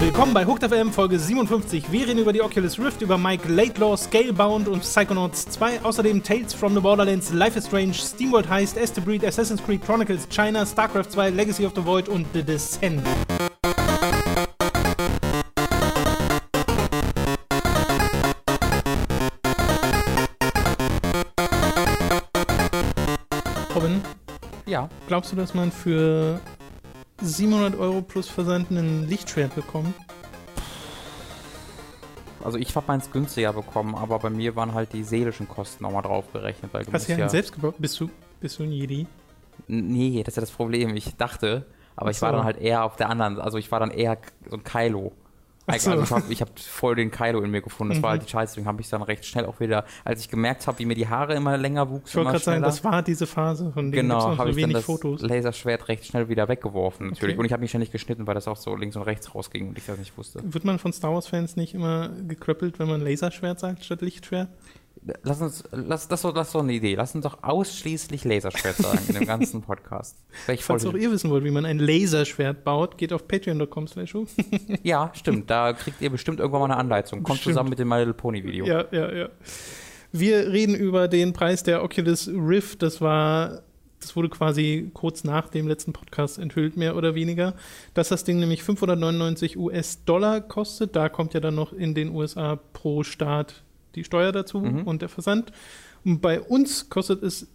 Willkommen bei Hooked FM Folge 57. Wir reden über die Oculus Rift, über Mike Laidlaw, Scalebound und Psychonauts 2. Außerdem Tales from the Borderlands, Life is Strange, SteamWorld Heist, Est Breed, Assassin's Creed Chronicles China, StarCraft 2, Legacy of the Void und The Descent. Ja. glaubst du, dass man für 700 Euro plus Versand ein Lichtschwert bekommt? Also ich habe meins günstiger bekommen, aber bei mir waren halt die seelischen Kosten nochmal drauf gerechnet. Weil du Hast du ja einen selbst gebaut? Bist du, bist du ein Jedi? Nee, das ist ja das Problem. Ich dachte, aber ich Ach war so. dann halt eher auf der anderen, also ich war dann eher so ein Kylo. Also ich habe hab voll den Kylo in mir gefunden. Das war Mhm. halt die Scheiße, deswegen habe ich dann recht schnell auch wieder, als ich gemerkt habe, wie mir die Haare immer länger wuchsen, Ich wollte gerade sagen, das war diese Phase, von gibt's Genau, habe so ich dann das Fotos. Laserschwert recht schnell wieder weggeworfen, natürlich. Okay. Und ich habe mich ständig geschnitten, weil das auch so links und rechts rausging und ich das nicht wusste. Wird man von Star Wars-Fans nicht immer gekröppelt, wenn man Laserschwert sagt statt Lichtschwert? Lass uns, lass, das, doch- das ist doch eine Idee. Lass uns doch ausschließlich Laserschwert sagen in dem ganzen Podcast. Falls auch ihr wissen wollt, wie man ein Laserschwert baut, geht auf patreon.com slash Ja, stimmt. Da kriegt ihr bestimmt irgendwann mal eine Anleitung. Kommt Bestimmt. zusammen mit dem My Little Pony Video. Ja, ja, ja. Wir reden über den Preis der Oculus Rift. Das war, das wurde quasi kurz nach dem letzten Podcast enthüllt, mehr oder weniger. Dass das Ding nämlich 599 US-Dollar kostet. Da kommt ja dann noch in den USA pro Staat die Steuer dazu Mhm. und der Versand. Und bei uns kostet es,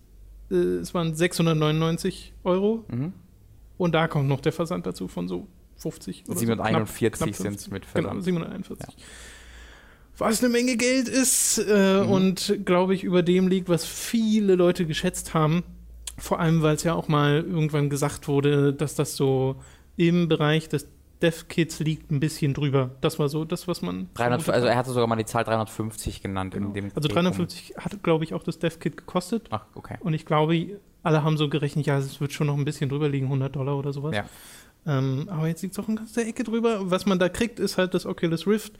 äh, es waren 699 Euro. Mhm. Und da kommt noch der Versand dazu von so 50 oder so. 741 Knapp- knapp sind es 50. mit Genau, Versand. 741. Was eine Menge Geld ist äh, Mhm. und glaube ich über dem liegt, was viele Leute geschätzt haben. Vor allem, weil es ja auch mal irgendwann gesagt wurde, dass das so im Bereich des Dev-Kits liegt, ein bisschen drüber. Das war so das, was man. 300, vermutet also er hatte sogar mal die Zahl 350 genannt Genau. in dem Also 350 hat, glaube ich, auch das Dev-Kit gekostet. Ach, okay. Und ich glaube, alle haben so gerechnet, ja, es wird schon noch ein bisschen drüber liegen, 100 Dollar oder sowas. Ja. Ähm, aber jetzt liegt es auch in ganzer Ecke drüber. Was man da kriegt, ist halt das Oculus Rift,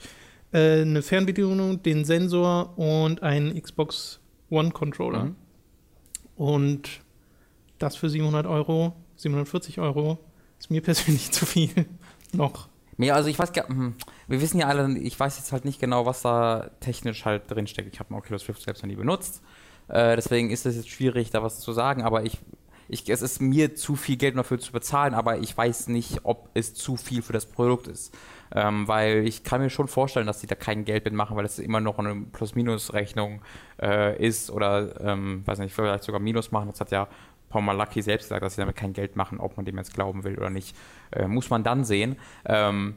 äh, eine Fernbedienung, den Sensor und einen Xbox One Controller. Mhm. Und das für 700 Euro, 740 Euro, ist mir persönlich zu viel. Noch. Nee, also ich weiß gar hm, wir wissen ja alle, ich weiß jetzt halt nicht genau, was da technisch halt drinsteckt. Ich habe einen Oculus Rift selbst noch nie benutzt. Äh, deswegen ist es jetzt schwierig, da was zu sagen, aber ich, ich, es ist mir zu viel Geld dafür zu bezahlen, aber ich weiß nicht, ob es zu viel für das Produkt ist. Ähm, weil ich kann mir schon vorstellen, dass die da kein Geld mitmachen, weil es immer noch eine Plus-Minus-Rechnung äh, ist oder, ähm, weiß nicht, vielleicht sogar Minus machen. Das hat ja Paul Malaki selbst gesagt, dass sie damit kein Geld machen, ob man dem jetzt glauben will oder nicht. Äh, muss man dann sehen. Ähm,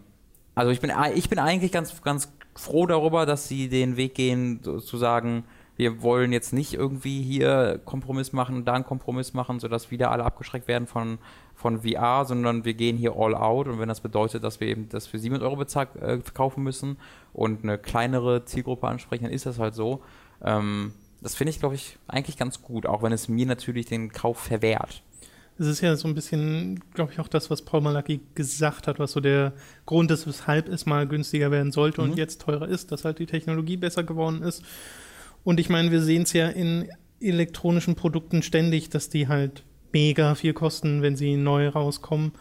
also ich bin, ich bin eigentlich ganz, ganz froh darüber, dass sie den Weg gehen, so, zu sagen, wir wollen jetzt nicht irgendwie hier Kompromiss machen und da einen Kompromiss machen, sodass wieder alle abgeschreckt werden von, von VR, sondern wir gehen hier all out und wenn das bedeutet, dass wir eben das für 700 Euro bezahlt, äh, verkaufen müssen und eine kleinere Zielgruppe ansprechen, dann ist das halt so. Ähm, das finde ich, glaube ich, eigentlich ganz gut, auch wenn es mir natürlich den Kauf verwehrt. Es ist ja so ein bisschen, glaube ich, auch das, was Paul Malaki gesagt hat, was so der Grund ist, weshalb es mal günstiger werden sollte und Mhm. jetzt teurer ist, dass halt die Technologie besser geworden ist. Und ich meine, wir sehen es ja in elektronischen Produkten ständig, dass die halt mega viel kosten, wenn sie neu rauskommen.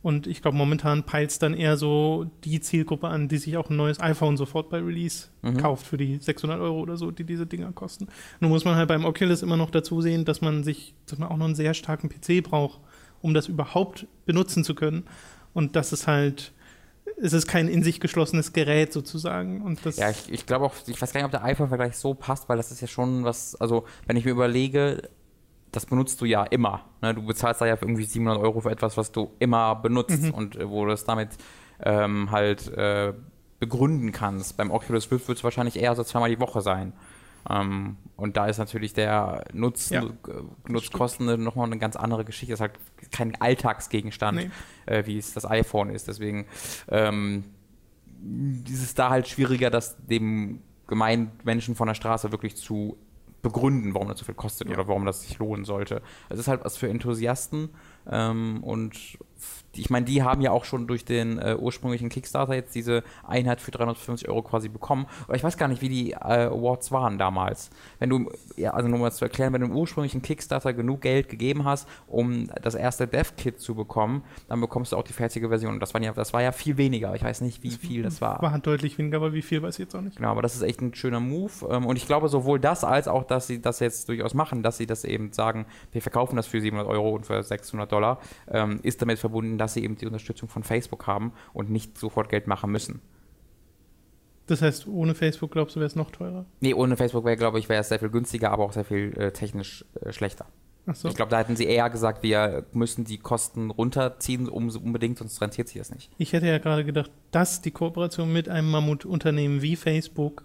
Und ich glaube, momentan peilt es dann eher so die Zielgruppe an, die sich auch ein neues iPhone sofort bei Release Mhm. kauft für die 600 Euro oder so, die diese Dinger kosten. Nun muss man halt beim Oculus immer noch dazu sehen, dass man sich, dass man auch noch einen sehr starken PC braucht, um das überhaupt benutzen zu können. Und das ist halt, es ist kein in sich geschlossenes Gerät sozusagen. Und das, Ja, ich, ich glaube auch, ich weiß gar nicht, ob der iPhone-Vergleich so passt, weil das ist ja schon was, also wenn ich mir überlege, das benutzt du ja immer. Ne? Du bezahlst da ja irgendwie 700 Euro für etwas, was du immer benutzt Mhm. und äh, wo du es damit ähm, halt äh, begründen kannst. Beim Oculus Rift wird es wahrscheinlich eher so zweimal die Woche sein. Ähm, und da ist natürlich der Nutzen, Ja, äh, Nutzkosten nochmal eine ganz andere Geschichte. Das ist halt kein Alltagsgegenstand, Nee. äh, wie es das iPhone ist. Deswegen ähm, ist es da halt schwieriger, das dem gemeinen Menschen von der Straße wirklich zu begründen, warum das so viel kostet Ja. oder warum das sich lohnen sollte. Es ist halt was für Enthusiasten ähm, und ich meine, die haben ja auch schon durch den äh, ursprünglichen Kickstarter jetzt diese Einheit für 350 Euro quasi bekommen. Aber ich weiß gar nicht, wie die äh, Awards waren damals. Wenn du, ja, also nur mal zu erklären, wenn du im ursprünglichen Kickstarter genug Geld gegeben hast, um das erste Dev-Kit zu bekommen, dann bekommst du auch die fertige Version. Und das, waren ja, das war ja viel weniger. Ich weiß nicht, wie viel das war. War deutlich weniger, aber wie viel weiß ich jetzt auch nicht. Genau, aber das ist echt ein schöner Move. Ähm, und ich glaube, sowohl das als auch, dass sie das jetzt durchaus machen, dass sie das eben sagen, wir verkaufen das für 700 Euro und für 600 Dollar, ähm, ist damit verbunden, dass sie eben die Unterstützung von Facebook haben und nicht sofort Geld machen müssen. Das heißt, ohne Facebook glaubst du, wäre es noch teurer? Nee, ohne Facebook wäre, glaube ich, wäre es sehr viel günstiger, aber auch sehr viel äh, technisch äh, schlechter. So. Ich glaube, da hätten sie eher gesagt, wir müssen die Kosten runterziehen, um, unbedingt, sonst rentiert sich das nicht. Ich hätte ja gerade gedacht, dass die Kooperation mit einem Mammutunternehmen wie Facebook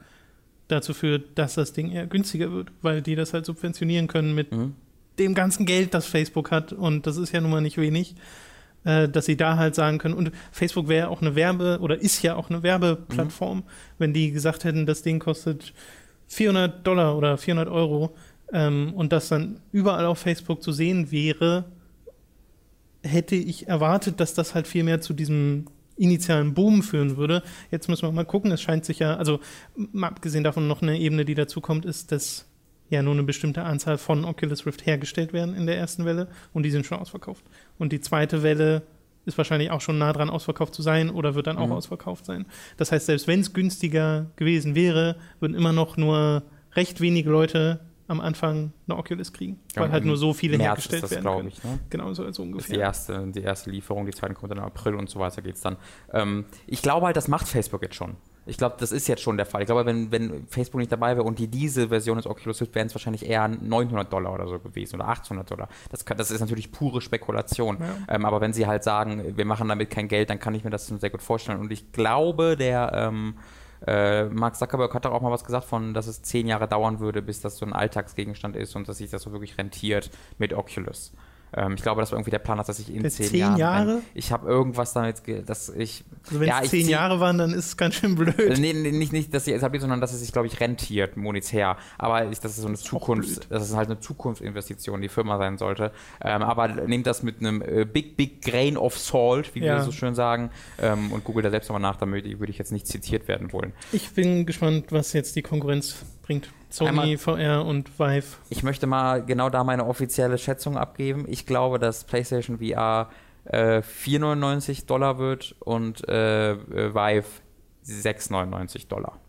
dazu führt, dass das Ding eher günstiger wird, weil die das halt subventionieren können mit mhm. dem ganzen Geld, das Facebook hat. Und das ist ja nun mal nicht wenig. Äh, dass sie da halt sagen können, und Facebook wäre auch eine Werbe- oder ist ja auch eine Werbeplattform, mhm. wenn die gesagt hätten, das Ding kostet 400 Dollar oder 400 Euro ähm, und das dann überall auf Facebook zu sehen wäre, hätte ich erwartet, dass das halt viel mehr zu diesem initialen Boom führen würde. Jetzt müssen wir mal gucken, es scheint sich ja, also mal abgesehen davon noch eine Ebene, die dazu kommt, ist, dass ja nur eine bestimmte Anzahl von Oculus Rift hergestellt werden in der ersten Welle und die sind schon ausverkauft. Und die zweite Welle ist wahrscheinlich auch schon nah dran ausverkauft zu sein oder wird dann auch mhm. ausverkauft sein. Das heißt, selbst wenn es günstiger gewesen wäre, würden immer noch nur recht wenige Leute am Anfang eine Oculus kriegen, weil halt nur so viele März hergestellt das, werden können. Ich, ne? Genau so, so ungefähr. Ist die erste, die erste Lieferung, die zweite kommt dann im April und so weiter geht es dann. Ähm, ich glaube halt, das macht Facebook jetzt schon. Ich glaube, das ist jetzt schon der Fall. Ich glaube, wenn, wenn Facebook nicht dabei wäre und die diese Version des Oculus Rift, wären es wahrscheinlich eher 900 Dollar oder so gewesen oder 800 Dollar. Das, kann, das ist natürlich pure Spekulation. Ja. Ähm, aber wenn sie halt sagen, wir machen damit kein Geld, dann kann ich mir das sehr gut vorstellen. Und ich glaube, der ähm, äh, Mark Zuckerberg hat doch auch mal was gesagt von, dass es zehn Jahre dauern würde, bis das so ein Alltagsgegenstand ist und dass sich das so wirklich rentiert mit Oculus. Ähm, ich glaube, das war irgendwie der Plan, dass ich in zehn, zehn Jahren. Jahre? Ich habe irgendwas damit, dass ich. Also wenn ja, es zehn Jahre waren, dann ist es ganz schön blöd. Nee, nee, nicht, nicht, dass sie etabliert, sondern dass es sich, glaube ich, rentiert, monetär. Aber ich, das ist so eine Zukunft, das ist halt eine Zukunftsinvestition, die Firma sein sollte. Ähm, aber nehmt das mit einem äh, Big, Big Grain of Salt, wie ja. wir so schön sagen, ähm, und googelt da selbst nochmal nach, damit würde ich jetzt nicht zitiert werden wollen. Ich bin gespannt, was jetzt die Konkurrenz bringt. Sony Einmal, VR und Vive. Ich möchte mal genau da meine offizielle Schätzung abgeben. Ich glaube, dass PlayStation VR äh, 4,99 Dollar wird und äh, Vive 6,99 Dollar.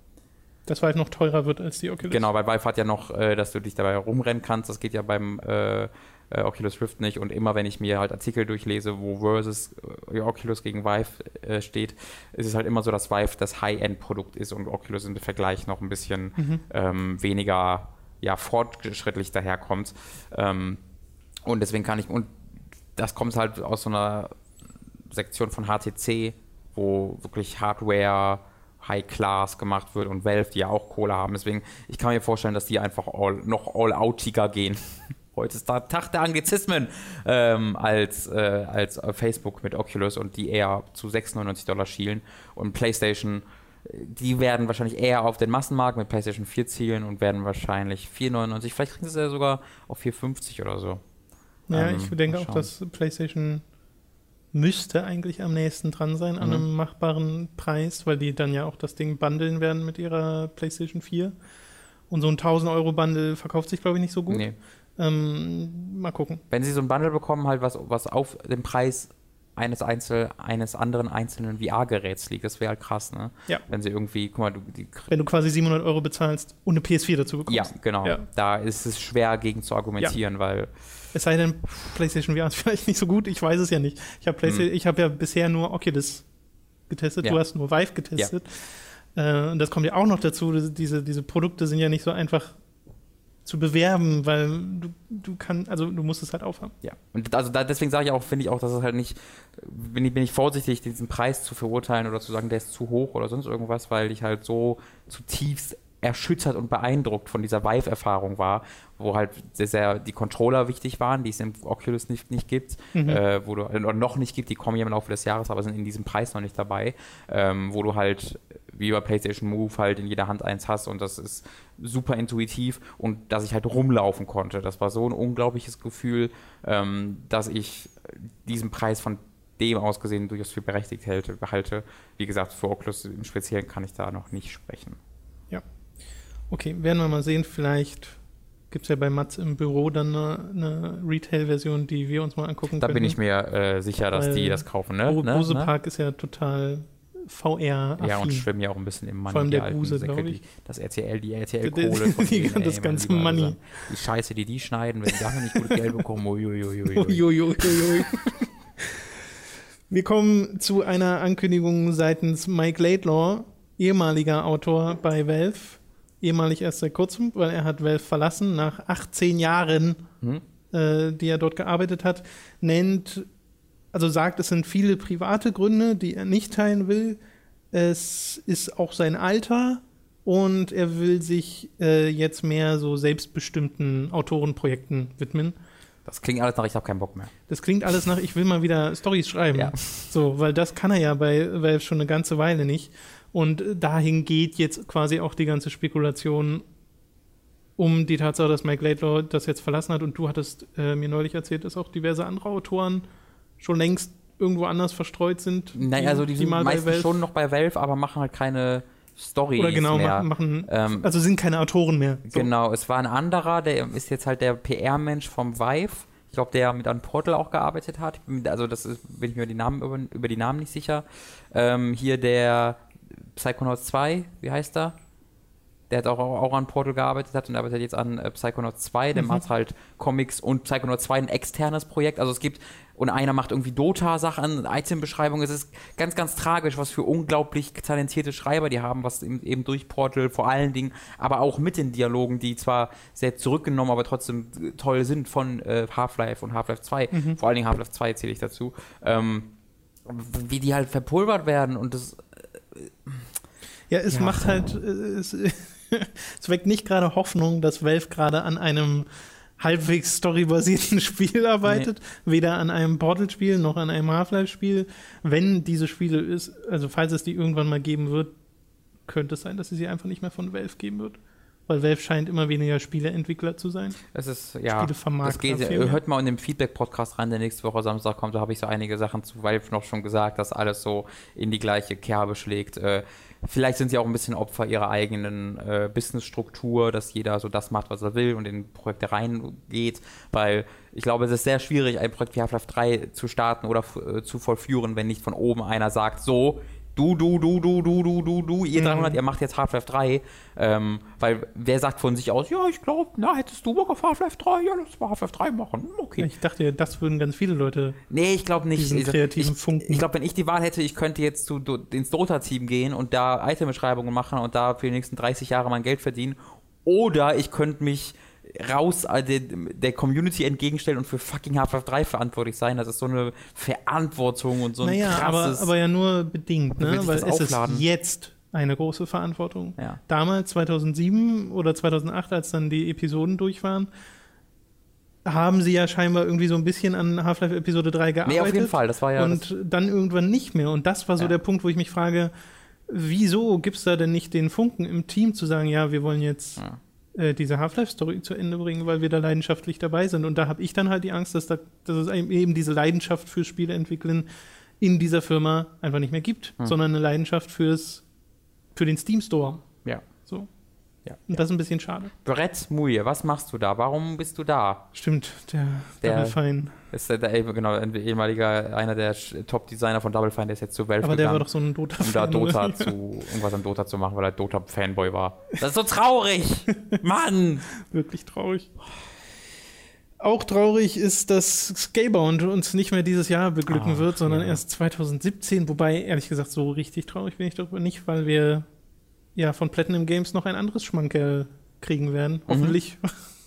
Das Vive noch teurer wird als die Oculus. Genau, weil Vive hat ja noch, äh, dass du dich dabei rumrennen kannst. Das geht ja beim äh, äh, Oculus Rift nicht. Und immer wenn ich mir halt Artikel durchlese, wo Versus äh, Oculus gegen Vive äh, steht, ist es halt immer so, dass Vive das High-End-Produkt ist und Oculus im Vergleich noch ein bisschen mhm. ähm, weniger ja, fortschrittlich daherkommt. Ähm, und deswegen kann ich, und das kommt halt aus so einer Sektion von HTC, wo wirklich Hardware High Class gemacht wird und Valve, die ja auch Kohle haben. Deswegen, ich kann mir vorstellen, dass die einfach all, noch all-outiger gehen. Heute ist der Tag der Anglizismen ähm, als, äh, als Facebook mit Oculus und die eher zu 6,99 Dollar schielen. Und PlayStation, die werden wahrscheinlich eher auf den Massenmarkt mit PlayStation 4 zielen und werden wahrscheinlich 4,99. Vielleicht kriegen sie ja sogar auf 4,50 oder so. Ja, ähm, ich denke auch, dass PlayStation müsste eigentlich am nächsten dran sein an mhm. einem machbaren Preis, weil die dann ja auch das Ding bundeln werden mit ihrer PlayStation 4. Und so ein 1000 Euro Bundle verkauft sich, glaube ich, nicht so gut. Nee. Ähm, mal gucken. Wenn sie so ein Bundle bekommen, halt was, was auf dem Preis eines, Einzel, eines anderen einzelnen VR-Geräts liegt, das wäre halt krass, ne? Ja. Wenn sie irgendwie, guck mal, du, Wenn du quasi 700 Euro bezahlst und eine PS4 dazu bekommst. Ja, genau. Ja. Da ist es schwer gegen zu argumentieren, ja. weil. Es sei denn, PlayStation VR ist vielleicht nicht so gut, ich weiß es ja nicht. Ich habe hm. hab ja bisher nur Oculus getestet, ja. du hast nur Vive getestet. Äh, und das kommt ja auch noch dazu, diese, diese Produkte sind ja nicht so einfach zu bewerben, weil du, du kannst, also du musst es halt aufhaben. Ja, und also da, deswegen sage ich auch, finde ich auch, dass es halt nicht, bin ich, bin ich vorsichtig, diesen Preis zu verurteilen oder zu sagen, der ist zu hoch oder sonst irgendwas, weil ich halt so zutiefst erschüttert und beeindruckt von dieser Vive-Erfahrung war, wo halt sehr, sehr die Controller wichtig waren, die es im Oculus nicht, nicht gibt, mhm. äh, wo du, oder noch nicht gibt, die kommen ja im Laufe des Jahres, aber sind in diesem Preis noch nicht dabei, ähm, wo du halt wie bei PlayStation Move halt in jeder Hand eins hast und das ist super intuitiv und dass ich halt rumlaufen konnte. Das war so ein unglaubliches Gefühl, ähm, dass ich diesen Preis von dem ausgesehen durchaus viel berechtigt halte, halte. Wie gesagt, für Oculus im Speziellen kann ich da noch nicht sprechen. Ja. Okay, werden wir mal sehen. Vielleicht gibt es ja bei Mats im Büro dann eine, eine Retail-Version, die wir uns mal angucken Da können. bin ich mir äh, sicher, dass Weil die das kaufen. Ne? Ne? Bose ne? Park ist ja total VR-affin. Ja, und schwimmen ja auch ein bisschen im Money. Vor allem die der Buse, Säcke, glaub die- ich. Das RTL, die Die- RTL-Kohle. die- denen, das ganze die Money. Die Scheiße, die die schneiden, wenn die dafür nicht gut Geld bekommen. Uiuiuiui. Wir kommen zu einer Ankündigung seitens Mike Laidlaw, ehemaliger Autor bei Valve, ehemalig erst seit kurzem, weil er hat Valve verlassen nach 18 Jahren, Hm? äh, die er dort gearbeitet hat, nennt, also sagt, es sind viele private Gründe, die er nicht teilen will. Es ist auch sein Alter und er will sich äh, jetzt mehr so selbstbestimmten Autorenprojekten widmen. Das klingt alles nach, ich habe keinen Bock mehr. Das klingt alles nach, ich will mal wieder Stories schreiben. Ja. So, weil das kann er ja bei Valve schon eine ganze Weile nicht. Und dahin geht jetzt quasi auch die ganze Spekulation um die Tatsache, dass Mike Laidlaw das jetzt verlassen hat. Und du hattest äh, mir neulich erzählt, dass auch diverse andere Autoren schon längst irgendwo anders verstreut sind. Naja, also die sind mal bei meistens schon noch bei Valve, aber machen halt keine Stories Oder genau, mehr. machen, machen Ähm, also sind keine Autoren mehr. So. Genau, es war ein anderer, der ist jetzt halt der PR-Mensch vom Vive. Ich glaube, der mit an Portal auch gearbeitet hat. Also das ist, bin ich mir die Namen über, über die Namen nicht sicher. Ähm, hier der Psychonauts 2, wie heißt er? Der hat auch, auch an Portal gearbeitet hat und arbeitet jetzt an äh, Psychonauts 2. Der Mhm. macht halt Comics und Psychonauts 2 ein externes Projekt. Also es gibt, und einer macht irgendwie Dota-Sachen, Item-Beschreibungen. Es ist ganz, ganz tragisch, was für unglaublich talentierte Schreiber die haben, was eben, eben durch Portal vor allen Dingen, aber auch mit den Dialogen, die zwar sehr zurückgenommen, aber trotzdem äh, toll sind von äh, Half-Life und Half-Life 2. Mhm. Vor allen Dingen Half-Life 2 zähle ich dazu. Ähm, wie die halt verpulvert werden und das Ja, es Ja. macht halt, äh, es, es weckt nicht gerade Hoffnung, dass Valve gerade an einem halbwegs storybasierten Spiel arbeitet, weder an einem Portal-Spiel noch an einem Half-Life-Spiel. Wenn diese Spiele ist, also falls es die irgendwann mal geben wird, könnte es sein, dass es sie einfach nicht mehr von Valve geben wird. Weil Valve scheint immer weniger Spieleentwickler zu sein. Es ist, ja, das geht, hört mal in dem Feedback-Podcast rein, der nächste Woche Samstag kommt, da habe ich so einige Sachen zu Valve noch schon gesagt, dass alles so in die gleiche Kerbe schlägt. Äh, vielleicht sind sie auch ein bisschen Opfer ihrer eigenen äh, Businessstruktur, dass jeder so das macht, was er will und in Projekte reingeht, weil ich glaube, es ist sehr schwierig, ein Projekt wie Half-Life 3 zu starten oder äh, zu vollführen, wenn nicht von oben einer sagt, so, du, du, du, du, du, du, du, du, ihr Mhm. 300, ihr macht jetzt Half-Life 3, ähm, weil wer sagt von sich aus, ja, ich glaube, na, hättest du Bock auf Half-Life 3, ja, lass mal Half-Life 3 machen, okay. Ich dachte, das würden ganz viele Leute. Nee, ich glaube nicht. Diesen Ich- kreativen ich, Funken. Ich glaube, wenn ich die Wahl hätte, ich könnte jetzt zu, ins Dota-Team gehen und da Itembeschreibungen machen und da für die nächsten 30 Jahre mein Geld verdienen. Oder ich könnte mich raus äh, der, der Community entgegenstellen und für fucking Half-Life 3 verantwortlich sein. Das ist so eine Verantwortung und so ein naja, aber, krasses... aber ja nur bedingt, ne? weil es aufladen. ist jetzt eine große Verantwortung. ja. damals, 2007 oder 2008, als dann die Episoden durch waren, haben sie ja scheinbar irgendwie so ein bisschen an Half-Life Episode 3 gearbeitet. Nee, auf jeden Fall. Das war ja... und dann irgendwann nicht mehr. Und das war so Ja. der Punkt, wo ich mich frage, wieso gibt es da denn nicht den Funken im Team zu sagen, ja, wir wollen jetzt Ja. Äh, diese Half-Life-Story zu Ende bringen, weil wir da leidenschaftlich dabei sind. Und da habe ich dann halt die Angst, dass, da, dass es eben diese Leidenschaft für Spiele entwickeln in dieser Firma einfach nicht mehr gibt, Hm. sondern eine Leidenschaft fürs, für den Steam Store. Ja. Und das ist ein bisschen schade. Brett Mouille, was machst du da? Warum bist du da? Stimmt, der, Der- Double Fine. Ist der, der genau, ein ehemaliger, einer der Top-Designer von Double Fine, der ist jetzt zu Valve Aber der war doch so ein Dota um da Dota zu, irgendwas an Dota zu machen, weil er Dota-Fanboy war. Das ist so traurig! Mann! Wirklich traurig. Auch traurig ist, dass Scalebound uns nicht mehr dieses Jahr beglücken Ach, wird, sondern ja. erst 2017. Wobei, ehrlich gesagt, so richtig traurig bin ich darüber nicht, weil wir ja von Platinum Games noch ein anderes Schmankerl kriegen werden. Hoffentlich.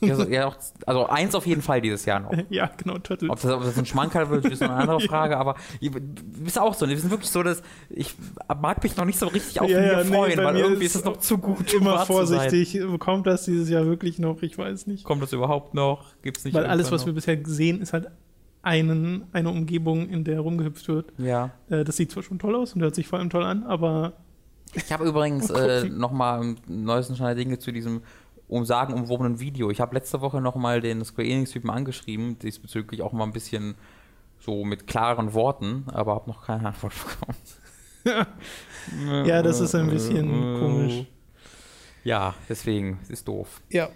Ja, so- ja, auch, also eins auf jeden Fall dieses Jahr noch. ja, genau, Turtles. Ob das, ob das ein Schmankerl wird, ist eine andere Frage, aber ihr du bist auch so, wir sind wirklich so, dass ich mag mich noch nicht so richtig auf Ja, ja, nee, freuen, bei weil irgendwie ist es noch zu gut, Immer vorsichtig. Kommt das dieses Jahr wirklich noch? Ich weiß nicht. Kommt das überhaupt noch? Gibt's nicht Weil alles, was wir noch? bisher sehen, ist halt einen, eine Umgebung, in der rumgehüpft wird. Ja. Äh, das sieht zwar schon toll aus und hört sich vor allem toll an, aber Ich habe übrigens äh, nochmal im neuesten Stand der Dinge zu diesem umsagenumwobenen Video. Ich habe letzte Woche nochmal den Square Enix-Typen angeschrieben, diesbezüglich auch mal ein bisschen So mit klaren Worten, aber habe noch keine Antwort bekommen. ja, das ist ein bisschen komisch. Ja, deswegen ist doof. Ja.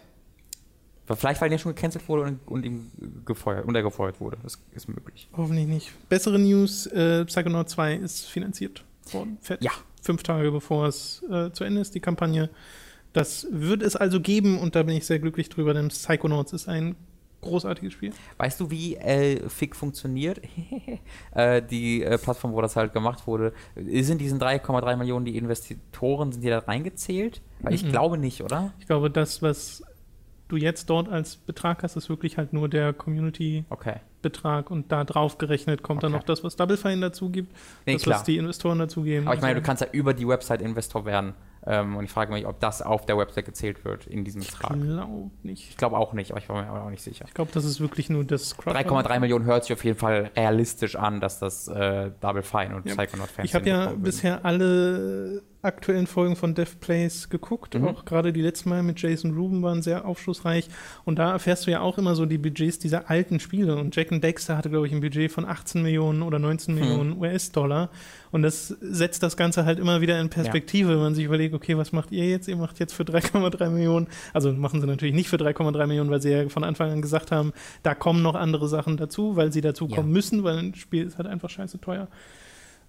Vielleicht, weil er schon gecancelt wurde und, und ihm gefeuert, und er gefeuert wurde. Das ist möglich. Hoffentlich nicht. Bessere News: äh, Psychonaut 2 ist finanziert worden. Fett. Ja. Fünf Tage bevor es äh, zu Ende ist, die Kampagne. Das wird es also geben und da bin ich sehr glücklich drüber, denn Psychonauts ist ein großartiges Spiel. Weißt du, wie äh, FIG funktioniert? äh, die äh, Plattform, wo das halt gemacht wurde, sind diesen 3,3 Millionen die Investitoren, sind die da reingezählt? Weil ich Mhm. glaube nicht, oder? Ich glaube, das, was du jetzt dort als Betrag hast, ist wirklich halt nur der Community-Betrag Okay. Und da drauf gerechnet kommt dann Okay. noch das, was Double Fine dazu gibt, Nee, das, klar. was die Investoren dazugeben. Aber ich meine, du kannst ja über die Website Investor werden. Ähm, und ich frage mich, ob das auf der Website gezählt wird in diesem Betrag. Ich glaube nicht. Ich glaube auch nicht, aber ich war mir auch nicht sicher. Ich glaube, das ist wirklich nur das Crowdfunding. 3,3 Millionen hört sich auf jeden Fall realistisch an, dass das äh, Double Fine und Ja. Psychonaut-Fans Ich habe ja bisher alle aktuellen Folgen von Death Plays geguckt. Mhm. Auch gerade die letzten Mal mit Jason Rubin waren sehr aufschlussreich. Und da erfährst du ja auch immer so die Budgets dieser alten Spiele. Und Jack and Dexter hatte, glaube ich, ein Budget von 18 Millionen oder 19 Hm. Millionen US-Dollar. Und das setzt das Ganze halt immer wieder in Perspektive, wenn man sich überlegt, okay, was macht ihr jetzt? Ihr macht jetzt für 3,3 Millionen. Also machen sie natürlich nicht für 3,3 Millionen, weil sie ja von Anfang an gesagt haben, da kommen noch andere Sachen dazu, weil sie dazu Ja. kommen müssen, weil ein Spiel ist halt einfach scheiße teuer.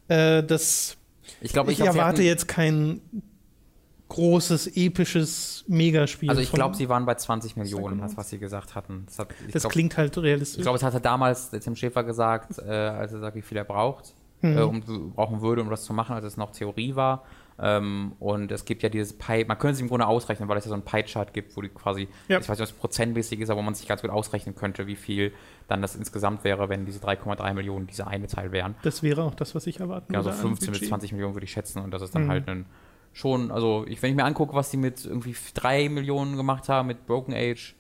Äh, das Ich glaube, ich, ich, glaub, erwarte hatten- jetzt kein großes, episches Megaspiel. Also ich glaube, sie waren bei 20 Millionen, das, was sie gesagt hatten. Das, hat, Das glaub, klingt halt realistisch. Ich glaube, es hatte damals Tim Schäfer gesagt, äh, als er sagt, wie viel er braucht, Mhm. äh, um, brauchen würde, um das zu machen, als es noch Theorie war. Ähm, und es gibt ja dieses Pie, man könnte es im Grunde ausrechnen, weil es ja so ein Pie-Chart gibt, wo die quasi, Ja. ich weiß nicht, was prozentmäßig ist, aber wo man sich ganz gut ausrechnen könnte, wie viel dann das insgesamt wäre, wenn diese 3,3 Millionen diese eine Teil wären. das wäre auch das, was ich erwarten Ja, so würde. an 15 bis Budget. 20 Millionen würde ich schätzen und das ist dann Mhm. halt ein schon, also ich, wenn ich mir angucke, was die mit irgendwie 3 Millionen gemacht haben mit Broken Age,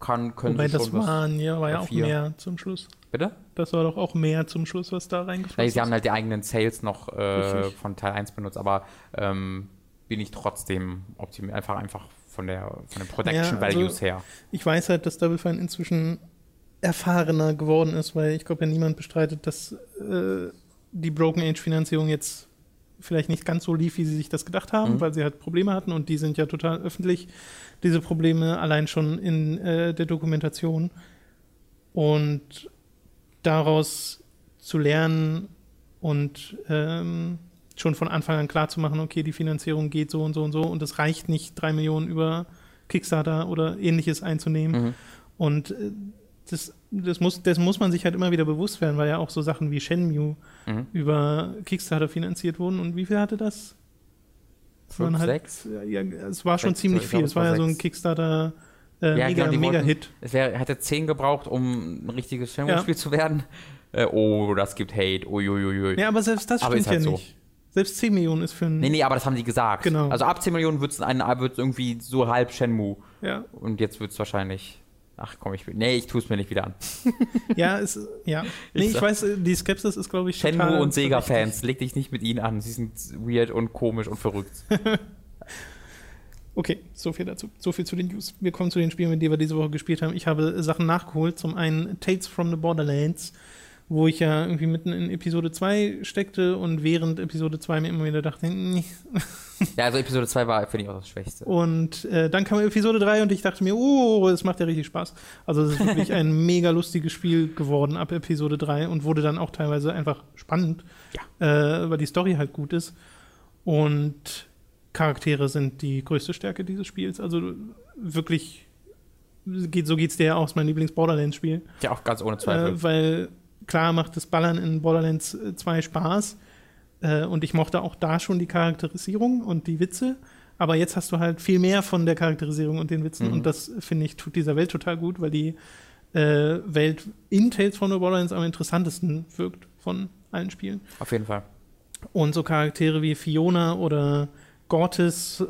kann, können Wobei sie das schon was. waren, ja, war ja auch mehr zum Schluss. Bitte? Das war doch auch mehr zum Schluss, was da Nee, reingeflossen sie haben halt die eigenen Sales noch äh, von Teil 1 benutzt, aber ähm, bin ich trotzdem optimiert, einfach, einfach von der von den Production Ja, also- Values her. Ich weiß halt, dass Double Fine inzwischen erfahrener geworden ist, weil ich glaube ja niemand bestreitet, dass äh, die Broken Age Finanzierung jetzt vielleicht nicht ganz so lief, wie sie sich das gedacht haben, Mhm. weil sie halt Probleme hatten und die sind ja total öffentlich, diese Probleme allein schon in äh, der Dokumentation und daraus zu lernen und ähm, schon von Anfang an klar zu machen, okay, die Finanzierung geht so und so und so und es reicht nicht, drei Millionen über Kickstarter oder ähnliches einzunehmen. Mhm. Und äh, das, das, muss, das muss man sich halt immer wieder bewusst werden, weil ja auch so Sachen wie Shenmue Mhm. über Kickstarter finanziert wurden. Und wie viel hatte das? Fünf, halt, sechs? Ja, es war schon Sechs, ziemlich ich viel. Es war ja so ein. Kickstarter äh, Ja, mega, genau, mega wollten- Hit. Es wär, hätte 10 gebraucht, um ein richtiges Ja. Shenmue-Spiel zu werden. Äh, oh, das gibt Hate. Uiuiui. Ja, aber selbst das Aber stimmt halt ja so. nicht. Selbst 10 Millionen ist für ein. Nee, nee, aber das haben die gesagt. Genau. Also ab 10 Millionen wird es irgendwie so halb Shenmue. Ja, Und jetzt wird es wahrscheinlich. Ach komm, ich will. Nee, ich tue es mir nicht wieder an. ja, es, ja. Nee, ich, sag- weiß, die Skepsis ist, glaube ich, Shenmue total und Sega-Fans, leg dich nicht mit ihnen an. Sie sind weird und komisch und verrückt. Okay, so viel dazu. So viel zu den News. Wir kommen zu den Spielen, mit denen wir diese Woche gespielt haben. Ich habe Sachen nachgeholt. Zum einen Tales from the Borderlands, wo ich ja irgendwie mitten in Episode 2 steckte und während Episode 2 mir immer wieder dachte, nee. Ja, also Episode 2 war, finde ich, auch das Schwächste. Und äh, dann kam Episode 3 und ich dachte mir, oh, es macht ja richtig Spaß. Also es ist wirklich ein mega lustiges Spiel geworden ab Episode 3 und wurde dann auch teilweise einfach spannend, äh, weil die Story halt gut ist. Und Charaktere sind die größte Stärke dieses Spiels. Also wirklich, geht, so geht es dir ja auch, ist mein Lieblings-Borderlands-Spiel. Ja, auch ganz ohne Zweifel. Äh, weil klar macht das Ballern in Borderlands äh, 2 Spaß. Äh, und ich mochte auch da schon die Charakterisierung und die Witze. Aber jetzt hast du halt viel mehr von der Charakterisierung und den Witzen. Mhm. Und das, finde ich, tut dieser Welt total gut, weil die äh, Welt in Tales from the Borderlands am interessantesten wirkt von allen Spielen. Auf jeden Fall. Und so Charaktere wie Fiona oder Gortis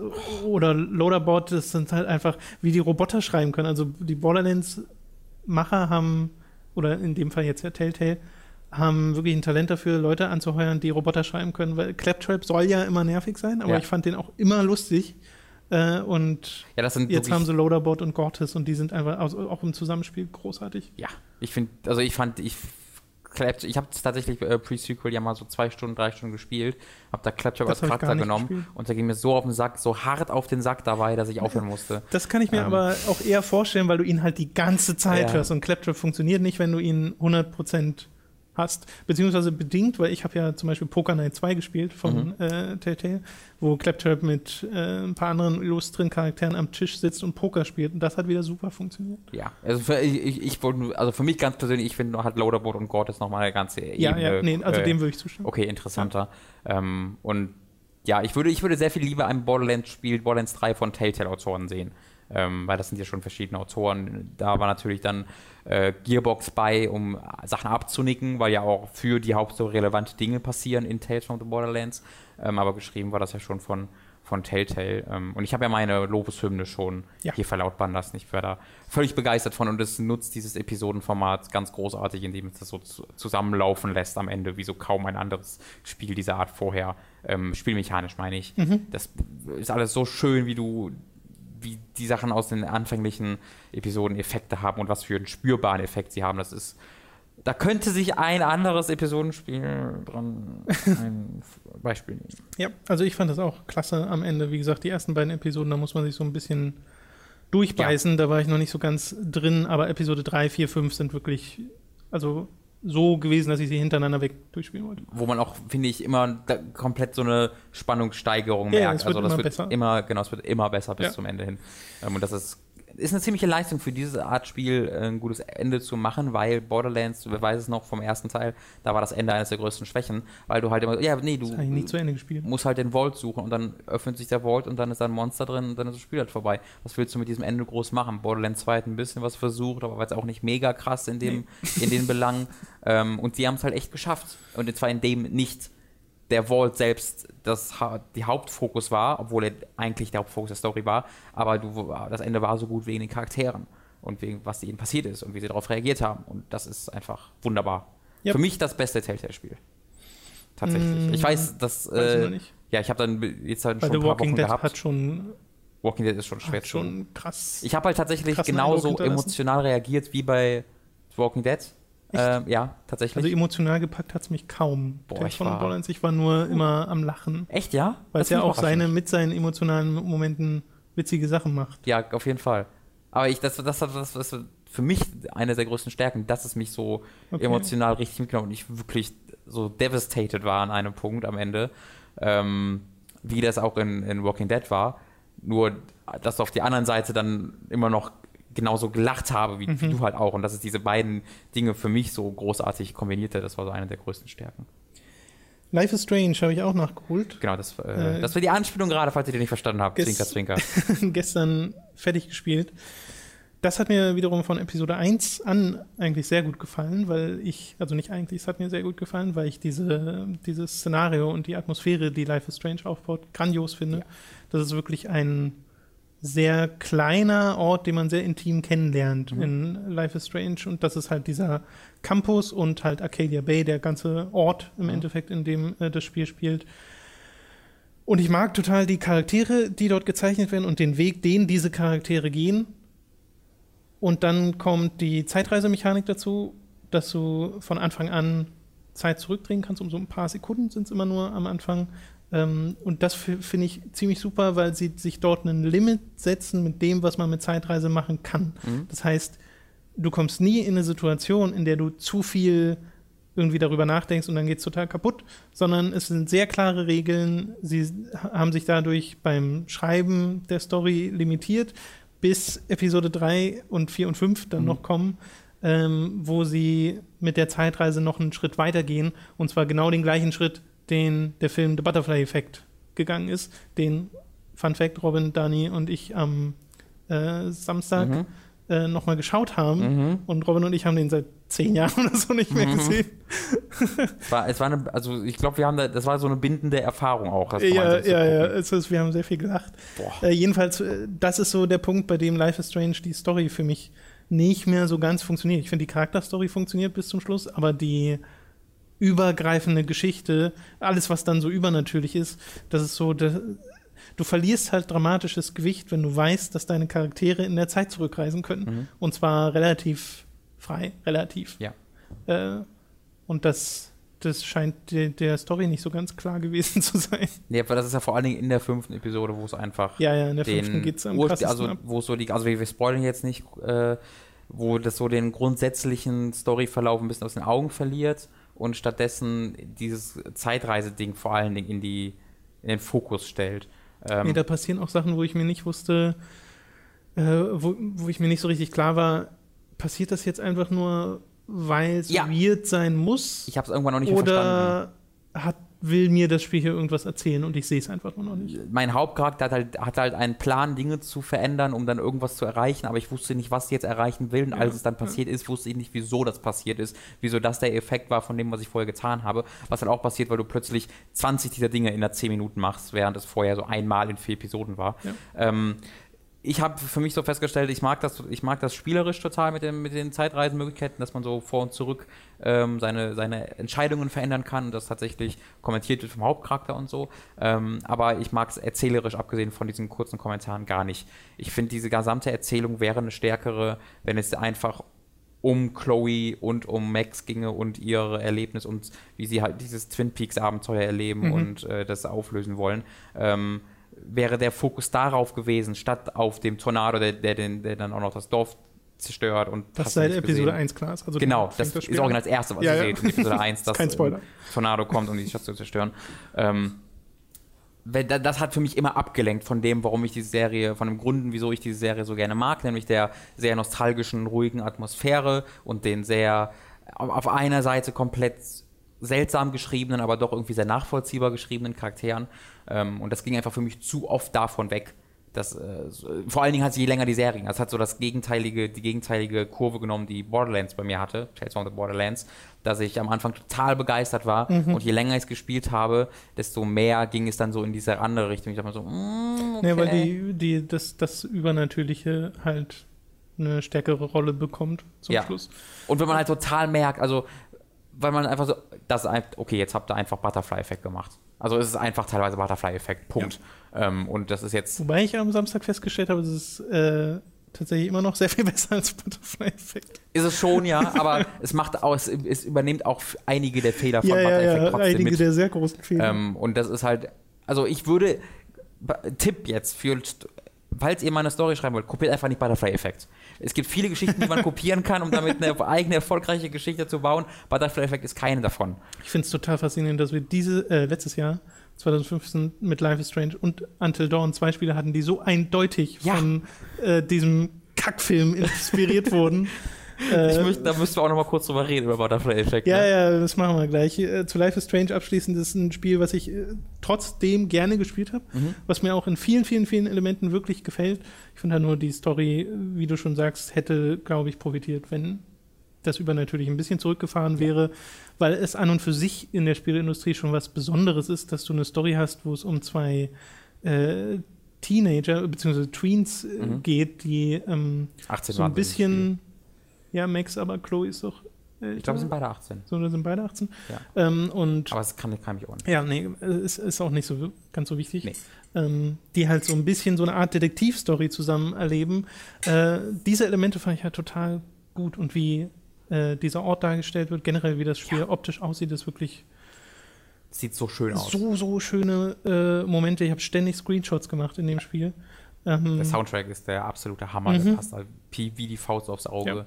oder Loaderbot, das sind halt einfach, wie die Roboter schreiben können. Also die Borderlands-Macher haben, oder in dem Fall jetzt ja Telltale, haben wirklich ein Talent dafür, Leute anzuheuern, die Roboter schreiben können, weil Claptrap soll ja immer nervig sein, aber Ja. ich fand den auch immer lustig. Äh, und Ja, jetzt haben sie Loaderbot und Gortis und die sind einfach also auch im Zusammenspiel großartig. Ja, ich finde, also ich fand, ich Claptrap, ich habe tatsächlich äh, Pre-Sequel ja mal so zwei Stunden, drei Stunden gespielt, habe da Claptrap als Charakter genommen gespielt. und da ging mir so auf den Sack, so hart auf den Sack dabei, dass ich aufhören musste. Das kann ich mir Ähm. aber auch eher vorstellen, weil du ihn halt die ganze Zeit Ja. hörst und Claptrap funktioniert nicht, wenn du ihn 100% hast. Beziehungsweise bedingt, weil ich habe ja zum Beispiel Poker Night 2 gespielt von Mhm. äh, Telltale, wo Claptrap mit äh, ein paar anderen illustren Charakteren am Tisch sitzt und Poker spielt und das hat wieder super funktioniert. Ja, also für, ich, ich, wollte also für mich ganz persönlich, ich finde hat Loaderboard und God ist nochmal eine ganze Ja, Ebene. ja, nee, also äh, dem würde ich zustimmen. Okay, interessanter. Ähm, und ja, ich würde, ich würde sehr viel lieber ein Borderlands-Spiel, Borderlands 3 von Telltale-Autoren sehen. Ähm, weil das sind ja schon verschiedene Autoren. Da war natürlich dann äh, Gearbox bei, um Sachen abzunicken, weil ja auch für die Hauptstory relevante Dinge passieren in Tales from the Borderlands. Ähm, aber geschrieben war das ja schon von, von Telltale. Ähm, und ich habe ja meine Lobeshymne schon Ja. hier verlautbaren lassen. Ich war da völlig begeistert von und es nutzt dieses Episodenformat ganz großartig, indem es das so zu, zusammenlaufen lässt am Ende, wie so kaum ein anderes Spiel dieser Art vorher. Ähm, spielmechanisch meine ich. Das ist alles so schön, wie du wie die Sachen aus den anfänglichen Episoden Effekte haben und was für einen spürbaren Effekt sie haben. Das ist da könnte sich ein anderes Episodenspiel dran ein Beispiel nehmen. Ja, also ich fand das auch klasse am Ende. Wie gesagt, die ersten beiden Episoden, da muss man sich so ein bisschen durchbeißen. Da war ich noch nicht so ganz drin, aber Episode 3, 4, 5 sind wirklich, also so gewesen, dass ich sie hintereinander weg durchspielen wollte. wo man auch, finde ich, immer komplett so eine Spannungssteigerung Ja, merkt. wird also das immer wird besser. immer, genau, es wird immer besser bis Ja. zum Ende hin. Ähm, und das ist, ist eine ziemliche Leistung für diese Art Spiel, äh, ein gutes Ende zu machen, weil Borderlands, wer weiß es noch vom ersten Teil, da war das Ende eines der größten Schwächen, weil du halt immer, ja, nee, du musst halt den Vault suchen und dann öffnet sich der Vault und dann ist da ein Monster drin und dann ist das Spiel halt vorbei. Was willst du mit diesem Ende groß machen? Borderlands 2 hat ein bisschen was versucht, aber war jetzt auch nicht mega krass in, dem, in den Belangen. Ähm, und die haben es halt echt geschafft. Und zwar in dem nicht der Vault selbst das die Hauptfokus war, obwohl er eigentlich der Hauptfokus der Story war, aber du, das Ende war so gut wegen den Charakteren und wegen was ihnen passiert ist und wie sie darauf reagiert haben. Und das ist einfach wunderbar. Yep. Für mich das beste Telltale-Spiel. Tatsächlich. Mm, ich weiß, dass. Weiß ich Äh, nicht. ja, ich habe dann jetzt halt schon ein paar Walking Wochen Dead gehabt. hat schon, Walking Dead ist schon schwer schon krass. Ich habe halt tatsächlich genauso emotional reagiert wie bei Walking Dead. Ähm, ja, tatsächlich. Also emotional gepackt hat es mich kaum. Boah, ich von war- Borderlands, ich war nur immer am Lachen. Echt, ja? Weil es ja auch seine, mit seinen emotionalen Momenten witzige Sachen macht. Ja, auf jeden Fall. Aber ich, das, das, das, das, das für mich eine der größten Stärken, dass es mich so Okay. emotional richtig mitgenommen und ich wirklich so devastated war an einem Punkt am Ende, ähm, wie das auch in, in Walking Dead war. Nur, dass auf die anderen Seite dann immer noch genauso gelacht habe, wie, wie Mhm. du halt auch. Und dass es diese beiden Dinge für mich so großartig kombinierte, das war so eine der größten Stärken. Life is Strange habe ich auch nachgeholt. Genau, das, äh, Äh, das war die Anspielung gerade, falls ihr die nicht verstanden habt. Zwinker, zwinker. gestern fertig gespielt. Das hat mir wiederum von Episode 1 an eigentlich sehr gut gefallen, weil ich, also nicht eigentlich, es hat mir sehr gut gefallen, weil ich diese, dieses Szenario und die Atmosphäre, die Life is Strange aufbaut, grandios finde. Ja. Das ist wirklich ein sehr kleiner Ort, den man sehr intim kennenlernt Mhm. in Life is Strange. Und das ist halt dieser Campus und halt Arcadia Bay, der ganze Ort im Mhm. Endeffekt, in dem äh, das Spiel spielt. Und ich mag total die Charaktere, die dort gezeichnet werden und den Weg, den diese Charaktere gehen. Und dann kommt die Zeitreisemechanik dazu, dass du von Anfang an Zeit zurückdrehen kannst, um so ein paar Sekunden sind es immer nur am Anfang. Ähm, und das fi- finde ich ziemlich super, weil sie sich dort ein Limit setzen mit dem, was man mit Zeitreise machen kann. Mhm. Das heißt, du kommst nie in eine Situation, in der du zu viel irgendwie darüber nachdenkst und dann geht es total kaputt, sondern es sind sehr klare Regeln. Sie ha- haben sich dadurch beim Schreiben der Story limitiert, bis Episode 3 und 4 und 5 dann Mhm. noch kommen, ähm, wo sie mit der Zeitreise noch einen Schritt weitergehen und zwar genau den gleichen Schritt, den der Film The Butterfly Effect gegangen ist, den Fun Fact Robin, Dani und ich am äh, Samstag Mhm. äh, nochmal geschaut haben. Mhm. Und Robin und ich haben den seit zehn Jahren oder so nicht mehr Mhm. gesehen. Es war, es war eine, also ich glaube, wir haben da, das war so eine bindende Erfahrung auch. Ja, ja, ja. Es ist, wir haben sehr viel gelacht. Äh, jedenfalls, äh, das ist so der Punkt, bei dem Life is Strange die Story für mich nicht mehr so ganz funktioniert. Ich finde, die Charakterstory funktioniert bis zum Schluss, aber die übergreifende Geschichte, alles, was dann so übernatürlich ist, das ist so, das, du verlierst halt dramatisches Gewicht, wenn du weißt, dass deine Charaktere in der Zeit zurückreisen können. Mhm. Und zwar relativ frei, relativ. Ja. Äh, Und das, das scheint de, der Story nicht so ganz klar gewesen zu sein. Nee, aber das ist ja vor allen Dingen in der fünften Episode, wo es einfach. Ja, ja, in der fünften geht es am Ur- Also, wo es so die. Also, wir wir spoilern jetzt nicht, äh, wo das so den grundsätzlichen Storyverlauf ein bisschen aus den Augen verliert und stattdessen dieses Zeitreiseding vor allen Dingen in, die, in den Fokus stellt. Ähm, Nee, da passieren auch Sachen, wo ich mir nicht wusste, äh, wo, wo ich mir nicht so richtig klar war, passiert das jetzt einfach nur, weil es Ja. weird sein muss? ich habe es irgendwann noch nicht mehr verstanden. oder hat, will mir das Spiel hier irgendwas erzählen und ich sehe es einfach nur noch nicht? mein Hauptcharakter hat halt, hat halt einen Plan, Dinge zu verändern, um dann irgendwas zu erreichen, aber ich wusste nicht, was sie jetzt erreichen will. Und als es dann passiert ist, wusste ich nicht, wieso das passiert ist, wieso das der Effekt war von dem, was ich vorher getan habe. Was halt auch passiert, weil du plötzlich 20 dieser Dinge in der 10 Minuten machst, während es vorher so einmal in vier Episoden war. Ja. Ähm, ich habe für mich so festgestellt, ich mag das, ich mag das spielerisch total mit, dem, mit den Zeitreisenmöglichkeiten, dass man so vor und zurück ähm, seine, seine Entscheidungen verändern kann und das tatsächlich kommentiert wird vom Hauptcharakter und so. Ähm, aber ich mag es erzählerisch, abgesehen von diesen kurzen Kommentaren, gar nicht. Ich finde, diese gesamte Erzählung wäre eine stärkere, wenn es einfach um Chloe und um Max ginge und ihre Erlebnis und wie sie halt dieses Twin Peaks Abenteuer erleben Mhm. und äh, das auflösen wollen. Ähm, wäre der Fokus darauf gewesen, statt auf dem Tornado, der, der, den, der dann auch noch das Dorf zerstört und du seit Episode gesehen. 1 klar ist. Also Genau, da das fängt ist an. das Erste, was Ja, ihr ja. seht in Episode 1, dass Kein Spoiler. ein Tornado kommt, um die Stadt zu zerstören. Ähm, das hat für mich immer abgelenkt von dem, warum ich diese Serie, von den Gründen, wieso ich diese Serie so gerne mag, nämlich der sehr nostalgischen, ruhigen Atmosphäre und den sehr auf einer Seite komplett seltsam geschriebenen, aber doch irgendwie sehr nachvollziehbar geschriebenen Charakteren. Ähm, und das ging einfach für mich zu oft davon weg. Das, äh, vor allen Dingen hat sie je länger die Serie. Das hat so das gegenteilige, die gegenteilige Kurve genommen, die Borderlands bei mir hatte, Tales from the Borderlands, dass ich am Anfang total begeistert war und je länger ich es gespielt habe, desto mehr ging es dann so in diese andere Richtung. Ich dachte mir so, mm, okay. Nee, weil die, die, das, das Übernatürliche halt eine stärkere Rolle bekommt zum Ja. Schluss. Und wenn man halt total merkt, also, weil man einfach so, das okay, jetzt habt ihr einfach Butterfly-Effekt gemacht. Also es ist einfach teilweise Butterfly-Effekt, Punkt. Ähm, und das ist jetzt, Wobei ich am Samstag festgestellt habe, es ist äh, tatsächlich immer noch sehr viel besser als Butterfly-Effekt. ist es schon, ja, aber es macht auch, es, es übernimmt auch einige der Fehler von Ja, ja, Butterfly-Effekt ja, trotzdem einige mit. der sehr großen Fehler. Ähm, und das ist halt, also ich würde, Tipp jetzt für, falls ihr mal eine Story schreiben wollt, kopiert einfach nicht Butterfly-Effekt. Es gibt viele Geschichten, die man kopieren kann, um damit eine eigene erfolgreiche Geschichte zu bauen. Butterfly-Effekt ist keine davon. Ich finde es total faszinierend, dass wir diese, äh, letztes Jahr, 2015, mit Life is Strange und Until Dawn zwei Spiele hatten, die so eindeutig Ja. von äh, diesem Kackfilm inspiriert wurden. Äh, Ich möchte, da müssten wir auch noch mal kurz drüber reden, über Butterfly-Effekt. Ja, ne? ja, das machen wir gleich. Äh, Zu Life is Strange abschließend ist ein Spiel, was ich äh, trotzdem gerne gespielt habe, Mhm. was mir auch in vielen, vielen, vielen Elementen wirklich gefällt. Ich finde halt nur die Story, äh, wie du schon sagst, hätte, glaube ich, profitiert, wenn das übernatürlich ein bisschen zurückgefahren wäre, weil es an und für sich in der Spieleindustrie schon was Besonderes ist, dass du eine Story hast, wo es um zwei äh, Teenager bzw. Tweens äh, Mhm. geht, die ähm, 18 so ein bisschen, ja, Max, aber Chloe ist doch. Äh, Ich glaube, es sind beide 18. so, sind beide 18. Ja. Ähm, und Aber es kann, kann mich ohne. ja, nee, ist, ist auch nicht so ganz so wichtig. Nee. Ähm, die halt so ein bisschen so eine Art Detektivstory zusammen erleben. Äh, diese Elemente fand ich halt total gut und wie äh, dieser Ort dargestellt wird, generell wie das Spiel optisch aussieht, ist wirklich Sieht so schön aus. so, so schöne äh, Momente. Ich habe ständig Screenshots gemacht in dem Spiel. Ähm, Der Soundtrack ist der absolute Hammer. Mhm. Der passt halt wie wie die Faust aufs Auge.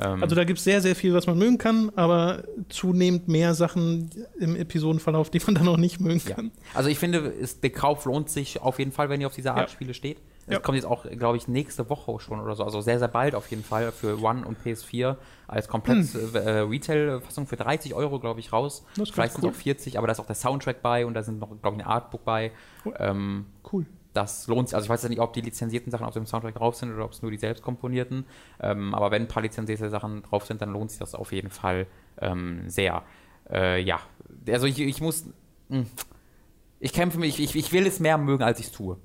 Ähm, Also da gibt es sehr, sehr viel, was man mögen kann, aber zunehmend mehr Sachen im Episodenverlauf, die man dann auch nicht mögen Ja. kann. Also ich finde, es, der Kauf lohnt sich auf jeden Fall, wenn ihr auf diese Art Ja. Spiele steht. Es Ja. kommt jetzt auch, glaube ich, nächste Woche schon oder so. Also sehr, sehr bald auf jeden Fall für One und PS4 als komplett äh, Retail-Fassung für 30 Euro, glaube ich, raus. Hm. Das ist Vielleicht ganz sind es cool. auch 40, aber da ist auch der Soundtrack bei und da sind noch, glaube ich, ein Artbook bei. Cool. Ähm, Cool. Das lohnt sich. Also ich weiß ja nicht, ob die lizenzierten Sachen auf dem Soundtrack drauf sind oder ob es nur die selbst komponierten. Ähm, aber wenn ein paar lizenzierte Sachen drauf sind, dann lohnt sich das auf jeden Fall ähm, sehr. Äh, ja, also ich, ich muss. mh. Ich kämpfe mich, ich, ich will es mehr mögen, als ich es tue.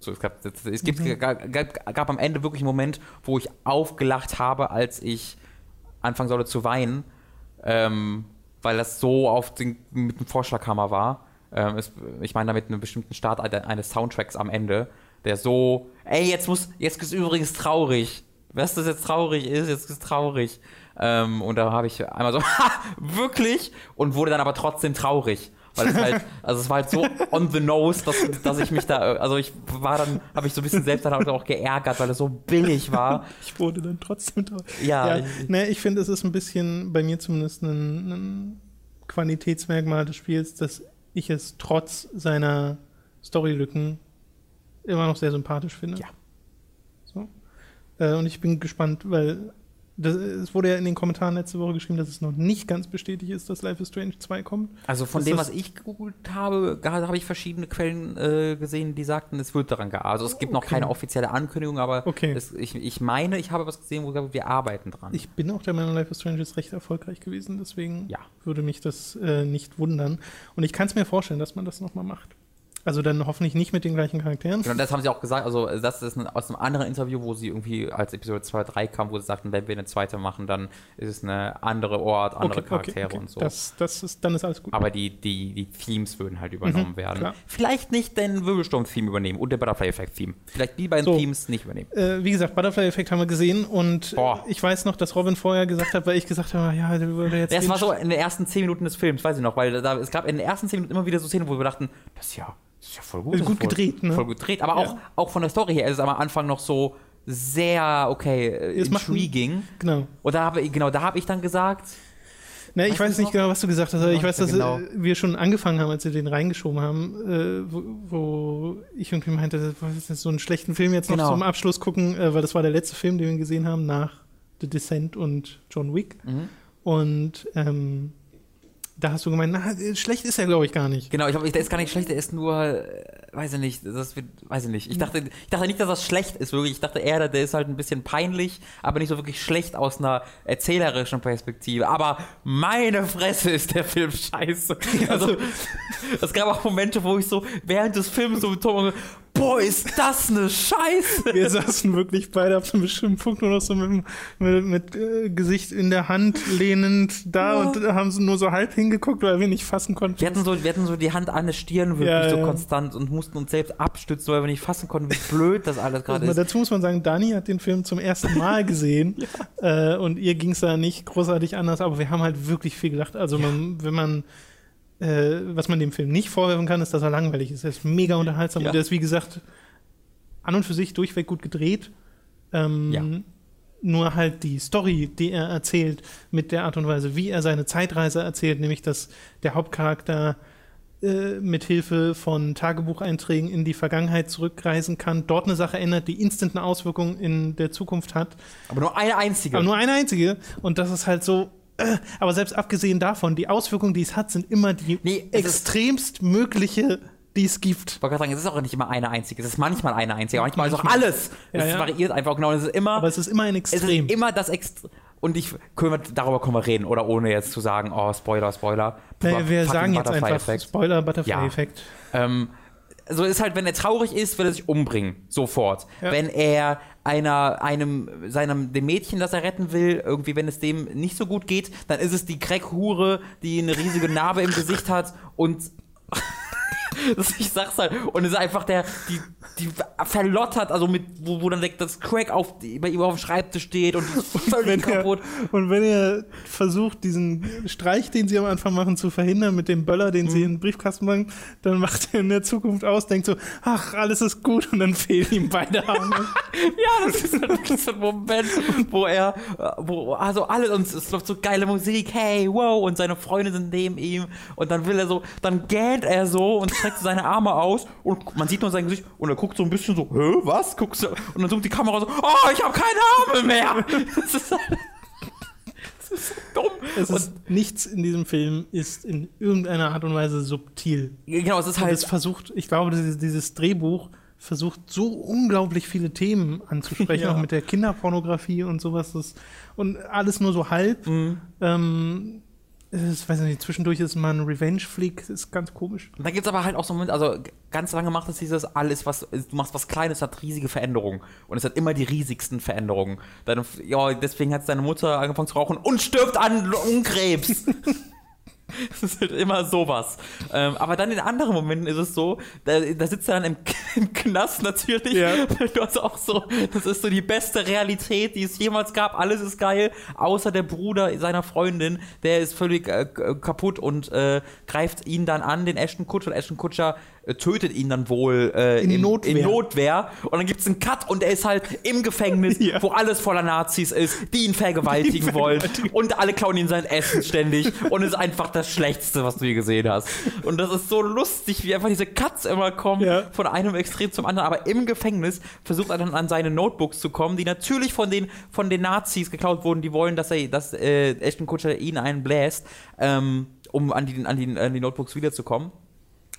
So, es gab, es, es gibt, gab, gab, gab am Ende wirklich einen Moment, wo ich aufgelacht habe, als ich anfangen sollte zu weinen, ähm, weil das so auf den, mit dem Vorschlaghammer war. Ähm, es, ich meine damit einen bestimmten Start eine- eines Soundtracks am Ende, der so, ey, jetzt muss, jetzt ist übrigens traurig. Was das jetzt traurig ist, jetzt ist es traurig. Ähm, und da habe ich einmal so, ha, wirklich? Und wurde dann aber trotzdem traurig. Weil es halt, also es war halt so on the nose, dass, dass ich mich da, also ich war dann, habe ich so ein bisschen selbst dann auch geärgert, weil es so billig war. Ich wurde dann trotzdem traurig. Ja. ja ne, ich finde, es ist ein bisschen, bei mir zumindest, ein, ein Qualitätsmerkmal des Spiels, dass ich es trotz seiner Storylücken immer noch sehr sympathisch finde. Ja. So. Äh, und ich bin gespannt, weil das, es wurde ja in den Kommentaren letzte Woche geschrieben, dass es noch nicht ganz bestätigt ist, dass Life is Strange 2 kommt. Also von Ist dem, was ich gegoogelt habe, habe ich verschiedene Quellen äh, gesehen, die sagten, es wird daran gearbeitet. Also es gibt noch Okay. keine offizielle Ankündigung, aber Okay. es, ich, ich meine, ich habe was gesehen, wo gesagt wird, wir arbeiten dran. Ich bin auch der Meinung, Life is Strange ist recht erfolgreich gewesen, deswegen Ja. würde mich das äh, nicht wundern. Und ich kann es mir vorstellen, dass man das nochmal macht. Also dann hoffentlich nicht mit den gleichen Charakteren. Genau, das haben sie auch gesagt. Also, das ist ein, aus einem anderen Interview, wo sie irgendwie als Episode 2 oder 3 kam, wo sie sagten, wenn wir eine zweite machen, dann ist es eine andere Ort, andere Charaktere und so. Das, das ist, dann ist alles gut. Aber die, die, die Themes würden halt übernommen Mhm, werden. klar. Vielleicht nicht den Wirbelsturm-Theme übernehmen und den Butterfly-Effekt-Theme. Vielleicht die beiden So. Themes nicht übernehmen. Äh, wie gesagt, Butterfly-Effekt haben wir gesehen und Boah. äh, ich weiß noch, dass Robin vorher gesagt hat, weil ich gesagt habe, ja, der würde jetzt. Das war so in den ersten 10 Minuten des Films, weiß ich noch, weil da, es gab in den ersten 10 Minuten immer wieder so Szenen, wo wir dachten, das ist ja, ist ja voll gut. Ist das gut voll, gedreht, ne? Voll gut gedreht. Aber Ja. auch, auch von der Story her ist es am Anfang noch so sehr, okay, äh, Es macht- intriguing. Genau. Und da habe ich, genau, da habe ich dann gesagt, Ne, ich weiß nicht noch? genau, was du gesagt hast, aber ich weiß, dass genau. äh, wir schon angefangen haben, als wir den reingeschoben haben, äh, wo, wo ich irgendwie meinte, was ist das, so einen schlechten Film jetzt noch Genau. zum Abschluss gucken, äh, weil das war der letzte Film, den wir gesehen haben nach The Descent und John Wick. Mhm. Und ähm, da hast du gemeint, na, schlecht ist er, glaube ich, gar nicht. genau, ich glaube, der ist gar nicht schlecht, der ist nur, äh, weiß ich nicht, das wird, weiß ich nicht. Ich dachte, ich dachte nicht, dass das schlecht ist, wirklich. Ich dachte eher, der ist halt ein bisschen peinlich, aber nicht so wirklich schlecht aus einer erzählerischen Perspektive. Aber meine Fresse ist der Film scheiße. Also, es gab auch Momente, wo ich so während des Films so mit Tom boah, ist das eine Scheiße. Wir saßen wirklich beide ab einem bestimmten Punkt nur noch so mit, mit, mit äh, Gesicht in der Hand lehnend da Ja. und haben nur so halb hingeguckt, weil wir nicht fassen konnten. Wir hatten, so, wir hatten so die Hand an der Stirn wirklich Ja, so ja. konstant und mussten uns selbst abstützen, weil wir nicht fassen konnten, wie blöd das alles gerade ist. dazu muss man sagen, Dani hat den Film zum ersten Mal gesehen äh, und ihr ging es da nicht großartig anders, aber wir haben halt wirklich viel gelacht. Also man, wenn man äh, was man dem Film nicht vorwerfen kann, ist, dass er langweilig ist. Er ist mega unterhaltsam Ja. und er ist, wie gesagt, an und für sich durchweg gut gedreht. Ähm, Ja. Nur halt die Story, die er erzählt, mit der Art und Weise, wie er seine Zeitreise erzählt, nämlich dass der Hauptcharakter äh, mit Hilfe von Tagebucheinträgen in die Vergangenheit zurückreisen kann, dort eine Sache ändert, die instant eine Auswirkung in der Zukunft hat. Aber nur eine einzige. Aber nur eine einzige. Und das ist halt so. Äh, aber selbst abgesehen davon, die Auswirkungen, die es hat, sind immer die Nee, es extremst mögliche, die es gibt. Ich wollte gerade sagen, es ist auch nicht immer eine einzige, es ist manchmal eine einzige, aber manchmal ist auch alles. Ja, es ja. variiert einfach genau. Es ist immer, Aber es ist immer ein es Extrem. ist immer das Extrem. Und ich, können wir, darüber können wir reden, oder ohne jetzt zu sagen, oh, Spoiler, Spoiler. naja, wir sagen jetzt einfach Butterfly-Effekt. Spoiler, Butterfly-Effekt. Ähm, so ist halt, wenn er traurig ist, will er sich umbringen. Sofort. Ja. Wenn er einer, einem, seinem, dem Mädchen, das er retten will, irgendwie, wenn es dem nicht so gut geht, dann ist es die Crack-Hure, die eine riesige Narbe im Gesicht hat und ich sag's halt. Und es ist einfach der, die, die verlottert, also mit, wo, wo dann das Crack auf, bei ihm auf dem Schreibtisch steht und völlig Wenn er, kaputt. und wenn er versucht, diesen Streich, den sie am Anfang machen, zu verhindern mit dem Böller, den Mhm. sie in den Briefkasten bringen, dann macht er in der Zukunft aus, denkt so, ach, alles ist gut und dann fehlen ihm beide Arme. Ja, das ist wirklich so ein Moment, wo er, wo, also alle, und es läuft so geile Musik, hey, wow, und seine Freunde sind neben ihm, und dann will er so, dann gähnt er so und streckt seine Arme aus, und man sieht nur sein Gesicht, und er guckt so ein bisschen so, hä, was? Guckst du, und dann zoomt die Kamera so, oh, ich habe keine Arme mehr! Das ist, das ist so dumm. Es und, ist, nichts in diesem Film ist in irgendeiner Art und Weise subtil. genau, es ist Und halt, es versucht, ich glaube, dieses, dieses Drehbuch versucht so unglaublich viele Themen anzusprechen, Ja. auch mit der Kinderpornografie und sowas. Das, und alles nur so halb. Mhm. Ähm, ist, weiß ich nicht, zwischendurch ist man Revenge-Flick, das ist ganz komisch. Dann gibt es aber halt auch so Momente, also g- ganz lange macht es dieses alles, was du machst was Kleines, hat riesige Veränderungen. Und es hat immer die riesigsten Veränderungen. Deine, ja, deswegen hat deine Mutter angefangen zu rauchen und stirbt an Lungenkrebs. Es ist halt immer sowas. Ähm, aber dann in anderen Momenten ist es so, da, da sitzt er dann im, im Knast natürlich. Ja. Du hast auch so, das ist so die beste Realität, die es jemals gab. Alles ist geil, außer der Bruder seiner Freundin, der ist völlig äh, kaputt und äh, greift ihn dann an, den Ashton Kutscher. Und Ashton Kutscher äh, tötet ihn dann wohl äh, In im- Notwehr. in Notwehr. Und dann gibt es einen Cut und er ist halt im Gefängnis, Ja. wo alles voller Nazis ist, die ihn vergewaltigen Die wollen. vergewaltigen. Und alle klauen ihm sein Essen ständig. Und es ist einfach das Schlechteste, was du je gesehen hast. Und das ist so lustig, wie einfach diese Cuts immer kommen, Ja. von einem Extrem zum anderen. Aber im Gefängnis versucht er dann an seine Notebooks zu kommen, die natürlich von den, von den Nazis geklaut wurden. Die wollen, dass er, dass äh, Ashton Kutscher ihn einen bläst, ähm, um an die, an, die, an die Notebooks wiederzukommen.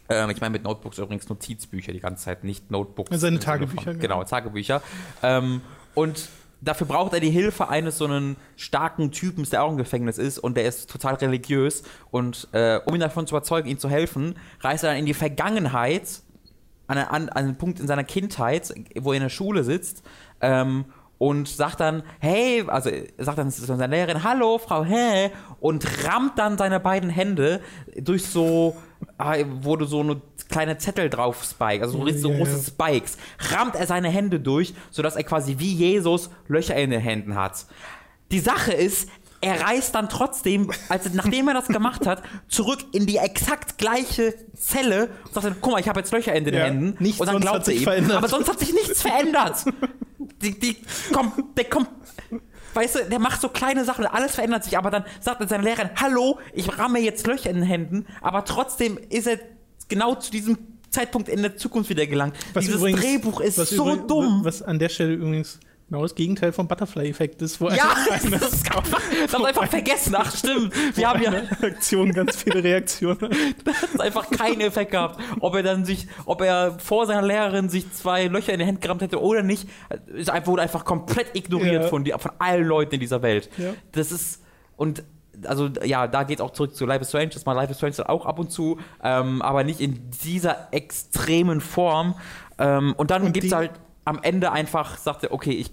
Ähm, ich meine mit Notebooks übrigens Notizbücher die ganze Zeit, nicht Notebooks. Seine Tagebücher, Von, genau. genau, Tagebücher. Ähm, und dafür braucht er die Hilfe eines so einen starken Typen, der auch im Gefängnis ist und der ist total religiös. Und äh, um ihn davon zu überzeugen, ihm zu helfen, reist er dann in die Vergangenheit, an, einen- an, an einen Punkt in seiner Kindheit, wo er in der Schule sitzt. Ähm, und sagt dann, hey, also sagt dann zu seiner Lehrerin, hallo, Frau Hä, und rammt dann seine beiden Hände durch so, wo du so eine kleine Zettel drauf spike, also so, ja. große Spikes, rammt er seine Hände durch, sodass er quasi wie Jesus Löcher in den Händen hat. Die Sache ist, er reist dann trotzdem, also nachdem er das gemacht hat, zurück in die exakt gleiche Zelle und sagt dann, guck mal, ich habe jetzt Löcher in den Ja, Händen. nichts und dann sonst glaubt hat er ihm. verändert. Aber sonst hat sich nichts verändert. Die, die, komm, der kommt. Weißt du, der macht so kleine Sachen, alles verändert sich, aber dann sagt er seiner Lehrerin, hallo, ich ramme jetzt Löcher in den Händen, aber trotzdem ist er genau zu diesem Zeitpunkt in der Zukunft wieder gelangt. Dieses übrigens- Drehbuch ist was so übrigens- dumm. Was an der Stelle übrigens genau das Gegenteil vom Butterfly-Effekt ist, wo Ja, einfach eine, das kann man das wir einfach vergessen. Ach, stimmt. Wir haben ja Aktion ganz viele Reaktionen. das hat einfach keinen Effekt gehabt. Ob er dann sich, ob er vor seiner Lehrerin sich zwei Löcher in die Hand gerammt hätte oder nicht, ist einfach, wurde einfach komplett ignoriert Ja. von, die, von allen Leuten in dieser Welt. Ja. Das ist, und also ja, da geht auch zurück zu Life is Strange, das mal Life is Strange auch ab und zu, ähm, aber nicht in dieser extremen Form. Ähm, und dann gibt es halt am Ende einfach, sagt er, okay, ich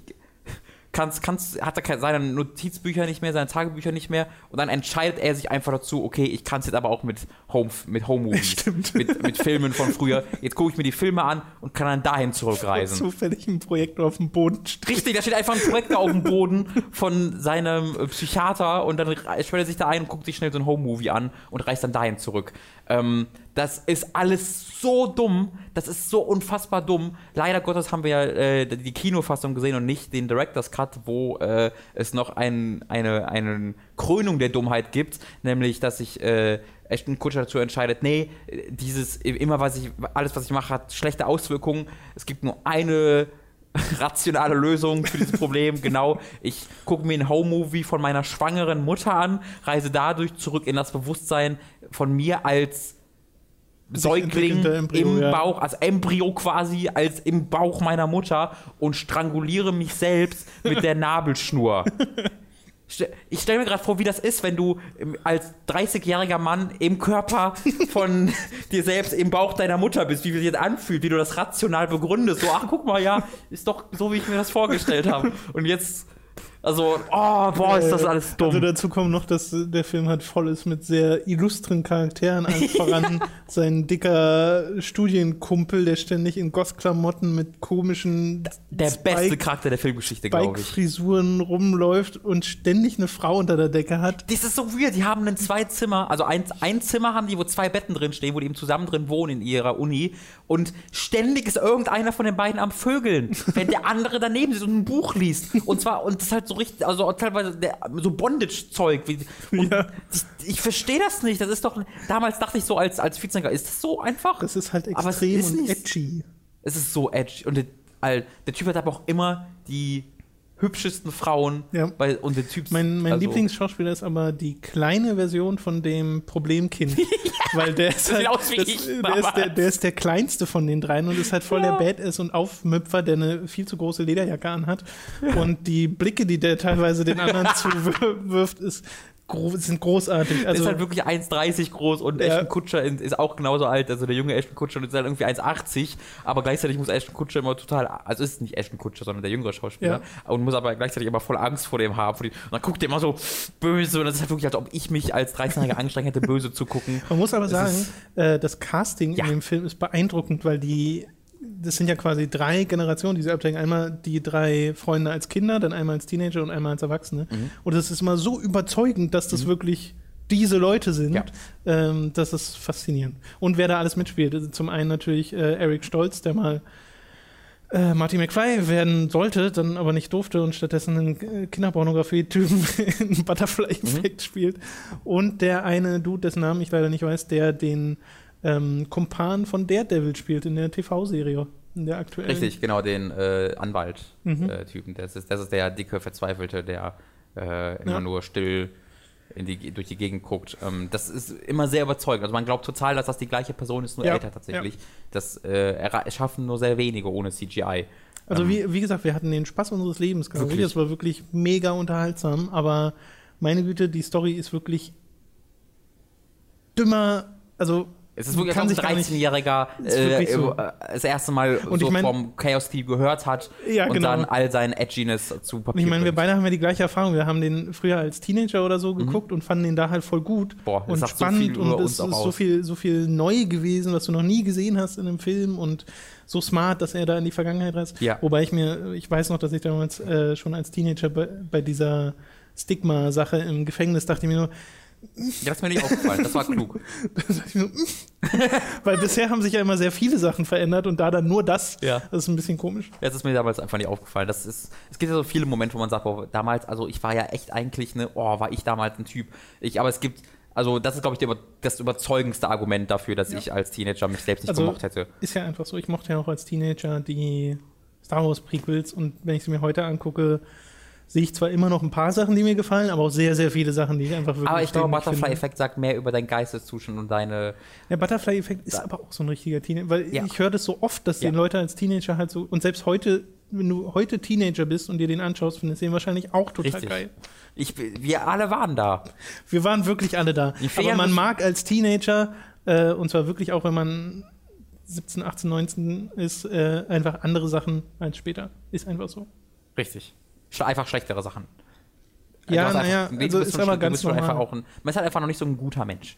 kann's, kann's, hat er keine- seine Notizbücher nicht mehr, seine Tagebücher nicht mehr und dann entscheidet er sich einfach dazu, okay, ich kann es jetzt aber auch mit Home, mit Home Movies, Stimmt. mit, mit Filmen von früher. Jetzt gucke ich mir die Filme an und kann dann dahin zurückreisen. Zufällig ein Projekt auf dem Boden steht. Richtig, da steht einfach ein Projekt auf dem Boden von seinem äh, Psychiater und dann sperrt er sich da ein und guckt sich schnell so ein Home-Movie an und reist dann dahin zurück. Ähm, das ist alles so dumm, das ist so unfassbar dumm. Leider Gottes haben wir ja äh, die Kinofassung gesehen und nicht den Director's Cut, wo äh, es noch ein, eine, eine Krönung der Dummheit gibt, nämlich dass sich äh, Ashton Kutscher dazu entscheidet, nee, dieses immer was ich alles was ich mache hat schlechte Auswirkungen. Es gibt nur eine rationale Lösung für dieses Problem. genau, ich gucke mir ein Home-Movie von meiner schwangeren Mutter an, reise dadurch zurück in das Bewusstsein von mir als Säugling Embryo, im. Bauch, als Embryo quasi, als im Bauch meiner Mutter und stranguliere mich selbst mit der Nabelschnur. Ich stelle mir gerade vor, wie das ist, wenn du ähm, als 30-jähriger Mann im Körper von dir selbst im Bauch deiner Mutter bist, wie sich das anfühlt, wie du das rational begründest. So, ach, guck mal, ja, ist doch so, wie ich mir das vorgestellt habe. Und jetzt, also, oh, boah, ist das alles dumm. Also dazu kommt noch, dass äh, der Film halt voll ist mit sehr illustren Charakteren. Allen voran sein dicker Studienkumpel, der ständig in Goth-Klamotten mit komischen der Spike- beste Charakter der Filmgeschichte, glaube ich. Spike-Frisuren rumläuft und ständig eine Frau unter der Decke hat. Das ist so weird. Die haben ein zwei Zimmer, also ein, ein Zimmer haben die, wo zwei Betten drin stehen, wo die eben zusammen drin wohnen in ihrer Uni. Und ständig ist irgendeiner von den beiden am Vögeln, wenn der andere daneben sitzt und ein Buch liest. Und zwar, und das ist halt so richtig, also teilweise der, so Bondage-Zeug. Ja. ich, ich verstehe das nicht. Das ist doch, damals dachte ich so als, als 14 ist das so einfach? Das ist halt extrem ist und nicht- edgy. Es ist so edgy. Und der, der Typ hat aber auch immer die hübschesten Frauen. Ja. Weil, und der Typ Mein, mein also- Lieblingsschauspieler ist aber die kleine Version von dem Problemkind. Weil der ist, halt, das, ich der, ist der, der ist der kleinste von den dreien und ist halt voll Ja. der Badass und Aufmüpfer, der eine viel zu große Lederjacke anhat. Und die Blicke, die der teilweise den anderen zuwirft, ist gro sind großartig. Also, ist halt wirklich 1,30 groß und Ja. Ashton Kutscher in- ist auch genauso alt. Also der junge Ashton Kutscher ist halt irgendwie 1,80, aber gleichzeitig muss Ashton Kutscher immer total, also es ist nicht Ashton Kutscher, sondern der jüngere Schauspieler und muss aber gleichzeitig immer voll Angst vor dem haben. Und dann guckt er immer so böse und das ist halt wirklich, als ob ich mich als 13-Jähriger angestrengt hätte, böse zu gucken. man muss aber Es sagen, ist- äh, das Casting Ja. in dem Film ist beeindruckend, weil die, das sind ja quasi drei Generationen, die sie abdecken. Einmal die drei Freunde als Kinder, dann einmal als Teenager und einmal als Erwachsene. Mhm. Und es ist immer so überzeugend, dass das wirklich diese Leute sind, Ja. ähm, das ist faszinierend. Und wer da alles mitspielt, also zum einen natürlich äh, Eric Stolz, der mal äh, Marty McFly werden sollte, dann aber nicht durfte und stattdessen einen äh, Kinderpornografie-Typen in Butterfly-Effekt spielt. Und der eine Dude, dessen Namen ich leider nicht weiß, der den ähm, Kumpan von Daredevil spielt in der TV-Serie, in der aktuellen. Richtig, genau, den äh, Mhm. Anwalt-Typen. das, ist, das ist der dicke, verzweifelte, der äh, immer Ja. nur still die, durch die Gegend guckt. Ähm, das ist immer sehr überzeugend. Also man glaubt total, dass das die gleiche Person ist, nur Ja, älter tatsächlich. Das äh, schaffen nur sehr wenige ohne CGI. Also Ähm, wie, wie gesagt, wir hatten den Spaß unseres Lebens. Wirklich. Das war wirklich mega unterhaltsam, aber meine Güte, die Story ist wirklich dümmer. Also Es ist wirklich, als ob ein gar nicht- 13-Jähriger Ist äh, so. äh, das erste Mal Und so ich mein- vom Chaos Team gehört hat Ja, und genau. dann all sein Edginess zu Papier ich meine, wir beide haben ja die gleiche Erfahrung. Wir haben den früher als Teenager oder so geguckt und fanden den da halt voll gut Mhm. Boah, das und so spannend über und es ist so viel, so viel neu gewesen, was du noch nie gesehen hast in einem Film und so smart, dass er da in die Vergangenheit reist. Ja. Wobei ich mir, ich weiß noch, dass ich damals äh, schon als Teenager bei, bei dieser Stigma-Sache im Gefängnis dachte ich mir nur, das ist mir nicht aufgefallen, das war klug. Weil bisher haben sich ja immer sehr viele Sachen verändert und da dann nur das. Ja. Das ist ein bisschen komisch. Das ist mir damals einfach nicht aufgefallen. Das ist, es gibt ja so viele Momente, wo man sagt, boah, damals, also ich war ja echt eigentlich eine, oh, war ich damals ein Typ. Ich, aber es gibt, also das ist, glaube ich, das überzeugendste Argument dafür, dass ich als Teenager mich selbst nicht Also- gemocht hätte. Ist ja einfach so. Ich mochte ja auch als Teenager die Star Wars Prequels und wenn ich sie mir heute angucke, sehe ich zwar immer noch ein paar Sachen, die mir gefallen, aber auch sehr, sehr viele Sachen, die ich einfach wirklich. Aber ich glaube. Butterfly-Effekt sagt mehr über deinen Geisteszustand und deine. Der Butterfly-Effekt ist aber auch so ein richtiger Teenager, weil Ja. ich höre das so oft, dass Ja. die Leute als Teenager halt so, und selbst heute, wenn du heute Teenager bist und dir den anschaust, findest du den wahrscheinlich auch total Richtig. geil. Ich, wir alle waren da. Wir waren wirklich alle da. Aber man mag als Teenager, äh, und zwar wirklich auch, wenn man 17, 18, 19 ist, äh, einfach andere Sachen als später. Ist einfach so. Richtig. Einfach schlechtere Sachen. Ja, naja, also ist aber ganz schon einfach normal. auch ein, Man ist halt einfach noch nicht so ein guter Mensch.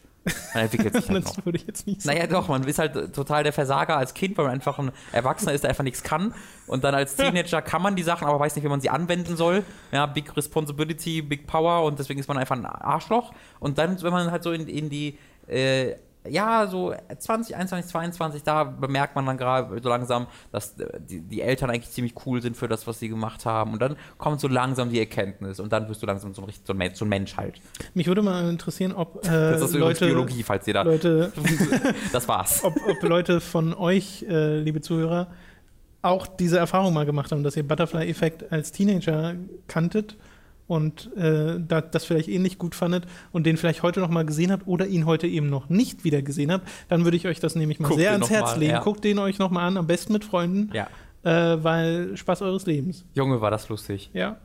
Man entwickelt sich halt noch. Würde ich jetzt nicht sagen. Naja, doch, man ist halt total der Versager als Kind, weil man einfach ein Erwachsener ist, der einfach nichts kann. Und dann als Teenager kann man die Sachen, aber weiß nicht, wie man sie anwenden soll. Ja, Big Responsibility, Big Power und deswegen ist man einfach ein Arschloch. Und dann, wenn man halt so in, in die, äh, ja, so 20, 21, 22, da bemerkt man dann gerade so langsam, dass äh, die, die Eltern eigentlich ziemlich cool sind für das, was sie gemacht haben. Und dann kommt so langsam die Erkenntnis und dann wirst du langsam so ein, so ein, Mensch, so ein Mensch halt. Mich würde mal interessieren, ob äh, Das ist Leute, Biologie, falls ihr da. Leute, Das war's. ob, ob Leute von euch, äh, liebe Zuhörer, auch diese Erfahrung mal gemacht haben, dass ihr Butterfly-Effekt als Teenager kanntet und äh, da, das vielleicht ähnlich gut fandet und den vielleicht heute noch mal gesehen habt oder ihn heute eben noch nicht wieder gesehen habt, dann würde ich euch das nämlich mal Guckt sehr ans Herz mal, legen. ja. Guckt den euch noch mal an, am besten mit Freunden, Ja. äh, weil Spaß eures Lebens. Junge, war das lustig. Ja.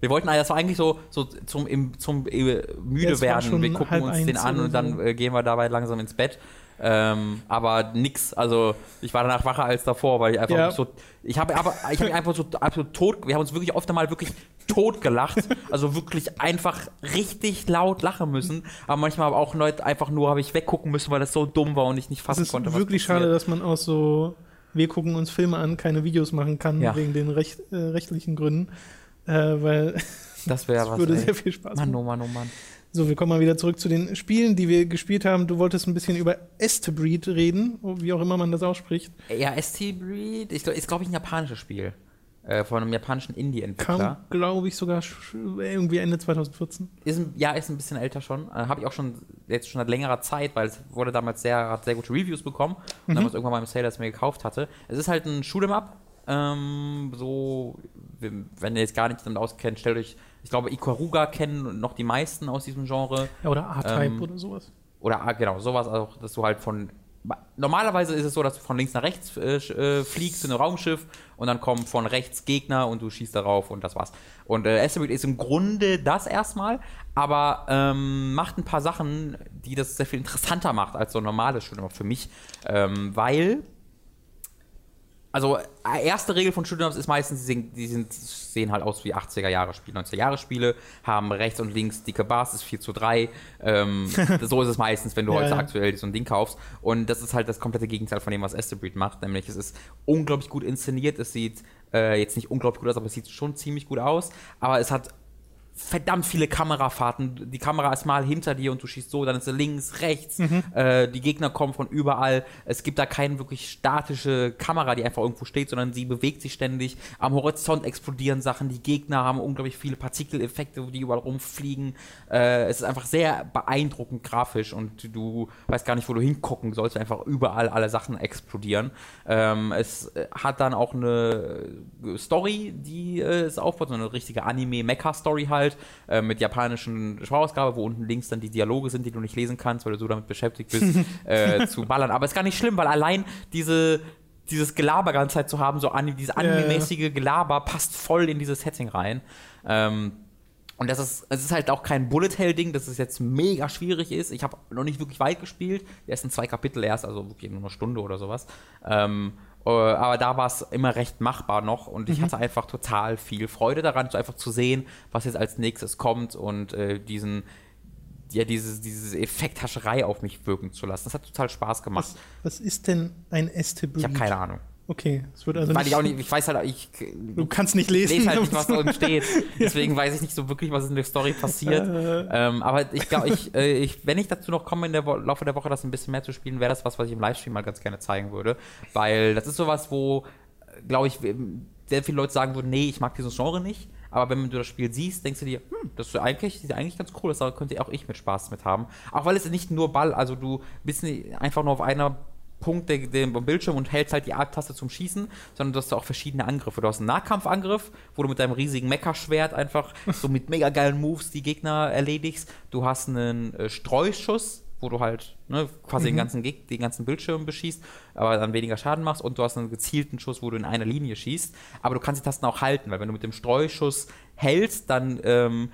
Wir wollten, das war eigentlich so, so zum, im, zum äh, müde war werden. Wir gucken uns den an und dann äh, gehen wir dabei langsam ins Bett. Ähm, aber nix, also ich war danach wacher als davor, weil ich einfach Ja. so, ich habe aber, ich habe einfach so absolut tot, wir haben uns wirklich oft einmal wirklich tot gelacht, also wirklich einfach richtig laut lachen müssen, aber manchmal aber auch Leute einfach nur habe ich weggucken müssen, weil das so dumm war und ich nicht Es fassen ist konnte. wirklich schade, dass man aus so, wir gucken uns Filme an, keine Videos machen kann, Ja. wegen den recht, äh, rechtlichen Gründen, äh, weil Das wäre was. würde ey. sehr viel Spaß Mann, machen. oh Mann, oh Mann. So, wir kommen mal wieder zurück zu den Spielen, die wir gespielt haben. Du wolltest ein bisschen über Estebreed reden, wie auch immer man das ausspricht. Ja, ST Breed, ich, glaub- ist glaube ich ein japanisches Spiel. Äh, von einem japanischen Indie-Entwickler. Kam, glaube ich, sogar irgendwie Ende 2014. Ist ein, ja, ist ein bisschen älter schon. Äh, Habe ich auch schon jetzt schon seit längerer Zeit, weil es wurde damals sehr, hat sehr gute Reviews bekommen und damals irgendwann mal im Sale, das mir gekauft hatte. Es ist halt ein Shoot'em Up. Ähm, so, wenn ihr jetzt gar nicht damit auskennt, stellt euch, ich glaube, Ikaruga kennen noch die meisten aus diesem Genre. Ja, oder A-Type Ähm, oder sowas. Oder genau, sowas auch, dass du halt von normalerweise ist es so, dass du von links nach rechts äh, äh, fliegst in ein Raumschiff und dann kommen von rechts Gegner und du schießt darauf und das war's. Und äh, Asteroid ist im Grunde das erstmal, aber ähm, macht ein paar Sachen, die das sehr viel interessanter macht als so ein normales Shooter für mich, ähm, weil also äh, erste Regel von Shoot'em'ups ist meistens, die, sehen, die sind, sehen halt aus wie 80er Jahre Spiele, 90er Jahre Spiele, haben rechts und links dicke Bars, ist 4 zu 3. Ähm, so ist es meistens, wenn du ja, heute ja. aktuell so ein Ding kaufst. Und das ist halt das komplette Gegenteil von dem, was Esterbreed macht. Nämlich es ist unglaublich gut inszeniert, es sieht äh, jetzt nicht unglaublich gut aus, aber es sieht schon ziemlich gut aus. Aber es hat verdammt viele Kamerafahrten. Die Kamera ist mal hinter dir und du schießt so, dann ist sie links, rechts. Mhm. Äh, die Gegner kommen von überall. Es gibt da keine wirklich statische Kamera, die einfach irgendwo steht, sondern sie bewegt sich ständig. Am Horizont explodieren Sachen. Die Gegner haben unglaublich viele Partikeleffekte, die überall rumfliegen. Äh, es ist einfach sehr beeindruckend grafisch und du weißt gar nicht, wo du hingucken sollst. Einfach überall alle Sachen explodieren. Ähm, es hat dann auch eine Story, die äh, es aufbaut, so eine richtige Anime-Mecha-Story halt halt, äh, mit japanischen Sprachausgabe, wo unten links dann die Dialoge sind, die du nicht lesen kannst, weil du so damit beschäftigt bist, äh, zu ballern. Aber ist gar nicht schlimm, weil allein diese dieses Gelaber ganze Zeit zu haben, so an, dieses anime-mäßige Gelaber passt voll in dieses Setting rein. Ähm, und das ist, es ist halt auch kein Bullet Hell Ding, dass es jetzt mega schwierig ist. Ich habe noch nicht wirklich weit gespielt. Die ersten zwei Kapitel erst, also wirklich nur eine Stunde oder sowas. Ähm, äh, aber da war es immer recht machbar noch und ich mhm. hatte einfach total viel Freude daran, so einfach zu sehen, was jetzt als nächstes kommt und äh, diesen ja, dieses, diese Effekthascherei auf mich wirken zu lassen. Das hat total Spaß gemacht. Was, was ist denn ein STB? Ich habe keine Ahnung. Okay, es wird also Weil nicht ich auch nicht, ich weiß halt, ich du kannst nicht lesen, lese halt nicht, was da steht. Deswegen weiß ich nicht so wirklich, was in der Story passiert. ähm, aber ich glaube, ich, äh, ich, wenn ich dazu noch komme, in der Wo Laufe der Woche das ein bisschen mehr zu spielen, wäre das was, was ich im Livestream mal ganz gerne zeigen würde. Weil das ist sowas, wo, glaube ich, sehr viele Leute sagen würden, nee, ich mag dieses Genre nicht. Aber wenn du das Spiel siehst, denkst du dir, hm, das ist eigentlich, sieht eigentlich ganz cool aus, da könnte auch ich mit Spaß mit haben. Auch weil es nicht nur Ball, also du bist einfach nur auf einer Punkt der, der Bildschirm und hältst halt die A-Taste zum Schießen, sondern du hast auch verschiedene Angriffe. Du hast einen Nahkampfangriff, wo du mit deinem riesigen Mecha-Schwert einfach so mit mega geilen Moves die Gegner erledigst. Du hast einen äh, Streuschuss, wo du halt ne, quasi mhm. den, ganzen den ganzen Bildschirm beschießt, aber dann weniger Schaden machst und du hast einen gezielten Schuss, wo du in einer Linie schießt. Aber du kannst die Tasten auch halten, weil wenn du mit dem Streuschuss hältst, dann ähm,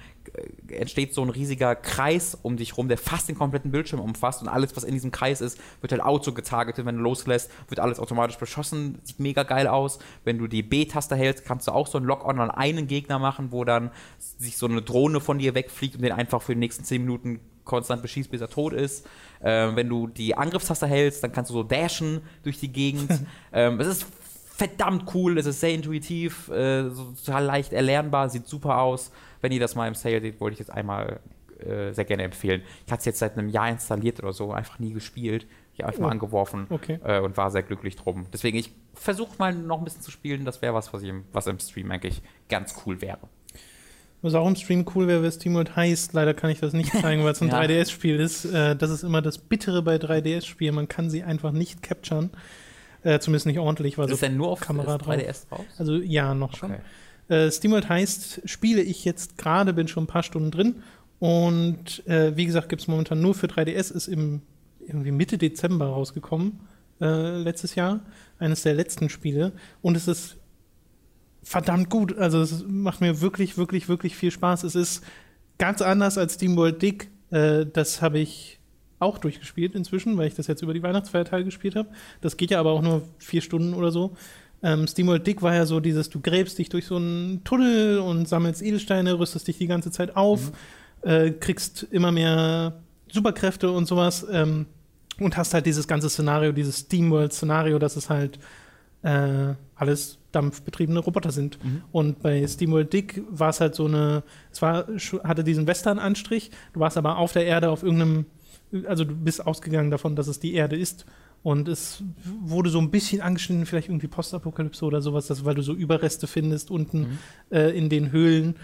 entsteht so ein riesiger Kreis um dich rum, der fast den kompletten Bildschirm umfasst und alles, was in diesem Kreis ist, wird halt auto getargetet. Wenn du loslässt, wird alles automatisch beschossen, sieht mega geil aus. Wenn du die B-Taste hältst, kannst du auch so ein Lock-on an einen Gegner machen, wo dann sich so eine Drohne von dir wegfliegt und den einfach für die nächsten 10 Minuten konstant beschießt, bis er tot ist. Ähm, wenn du die Angriffstaste hältst, dann kannst du so dashen durch die Gegend. ähm, es ist verdammt cool, es ist sehr intuitiv, äh, so total leicht erlernbar, sieht super aus. Wenn ihr das mal im Sale seht, wollte ich jetzt einmal äh, sehr gerne empfehlen. Ich hatte es jetzt seit einem Jahr installiert oder so, einfach nie gespielt. Ich habe einfach oh. mal angeworfen okay. äh, und war sehr glücklich drum. Deswegen, ich versuche mal noch ein bisschen zu spielen. Das wäre was, was, ich, was im Stream eigentlich ganz cool wäre. Was auch im Stream cool wäre, wäre SteamWorld heißt. Leider kann ich das nicht zeigen, weil es ein ja. 3DS-Spiel ist. Äh, das ist immer das Bittere bei 3DS-Spielen. Man kann sie einfach nicht capturen. Äh, zumindest nicht ordentlich. Weil ist so denn nur auf Kamera 3DS drauf? Also ja, noch schon. Okay. Äh, SteamWorld heißt, spiele ich jetzt gerade, bin schon ein paar Stunden drin. Und äh, wie gesagt, gibt es momentan nur für 3DS, ist im irgendwie Mitte Dezember rausgekommen, äh, letztes Jahr. Eines der letzten Spiele. Und es ist verdammt gut. Also es macht mir wirklich, wirklich, wirklich viel Spaß. Es ist ganz anders als SteamWorld Dick. Äh, das habe ich auch durchgespielt inzwischen, weil ich das jetzt über die Weihnachtsfeiertage gespielt habe. Das geht ja aber auch nur vier Stunden oder so. Ähm, SteamWorld Dick war ja so dieses, du gräbst dich durch so einen Tunnel und sammelst Edelsteine, rüstest dich die ganze Zeit auf, mhm. äh, kriegst immer mehr Superkräfte und sowas ähm, und hast halt dieses ganze Szenario, dieses SteamWorld-Szenario, das ist halt äh, alles dampfbetriebene Roboter sind. Mhm. Und bei SteamWorld Dick war es halt so eine, es war, hatte diesen Western-Anstrich, du warst aber auf der Erde auf irgendeinem, also du bist ausgegangen davon, dass es die Erde ist. Und es wurde so ein bisschen angeschnitten, vielleicht irgendwie Postapokalypse oder sowas, das, weil du so Überreste findest unten mhm. äh, in den Höhlen.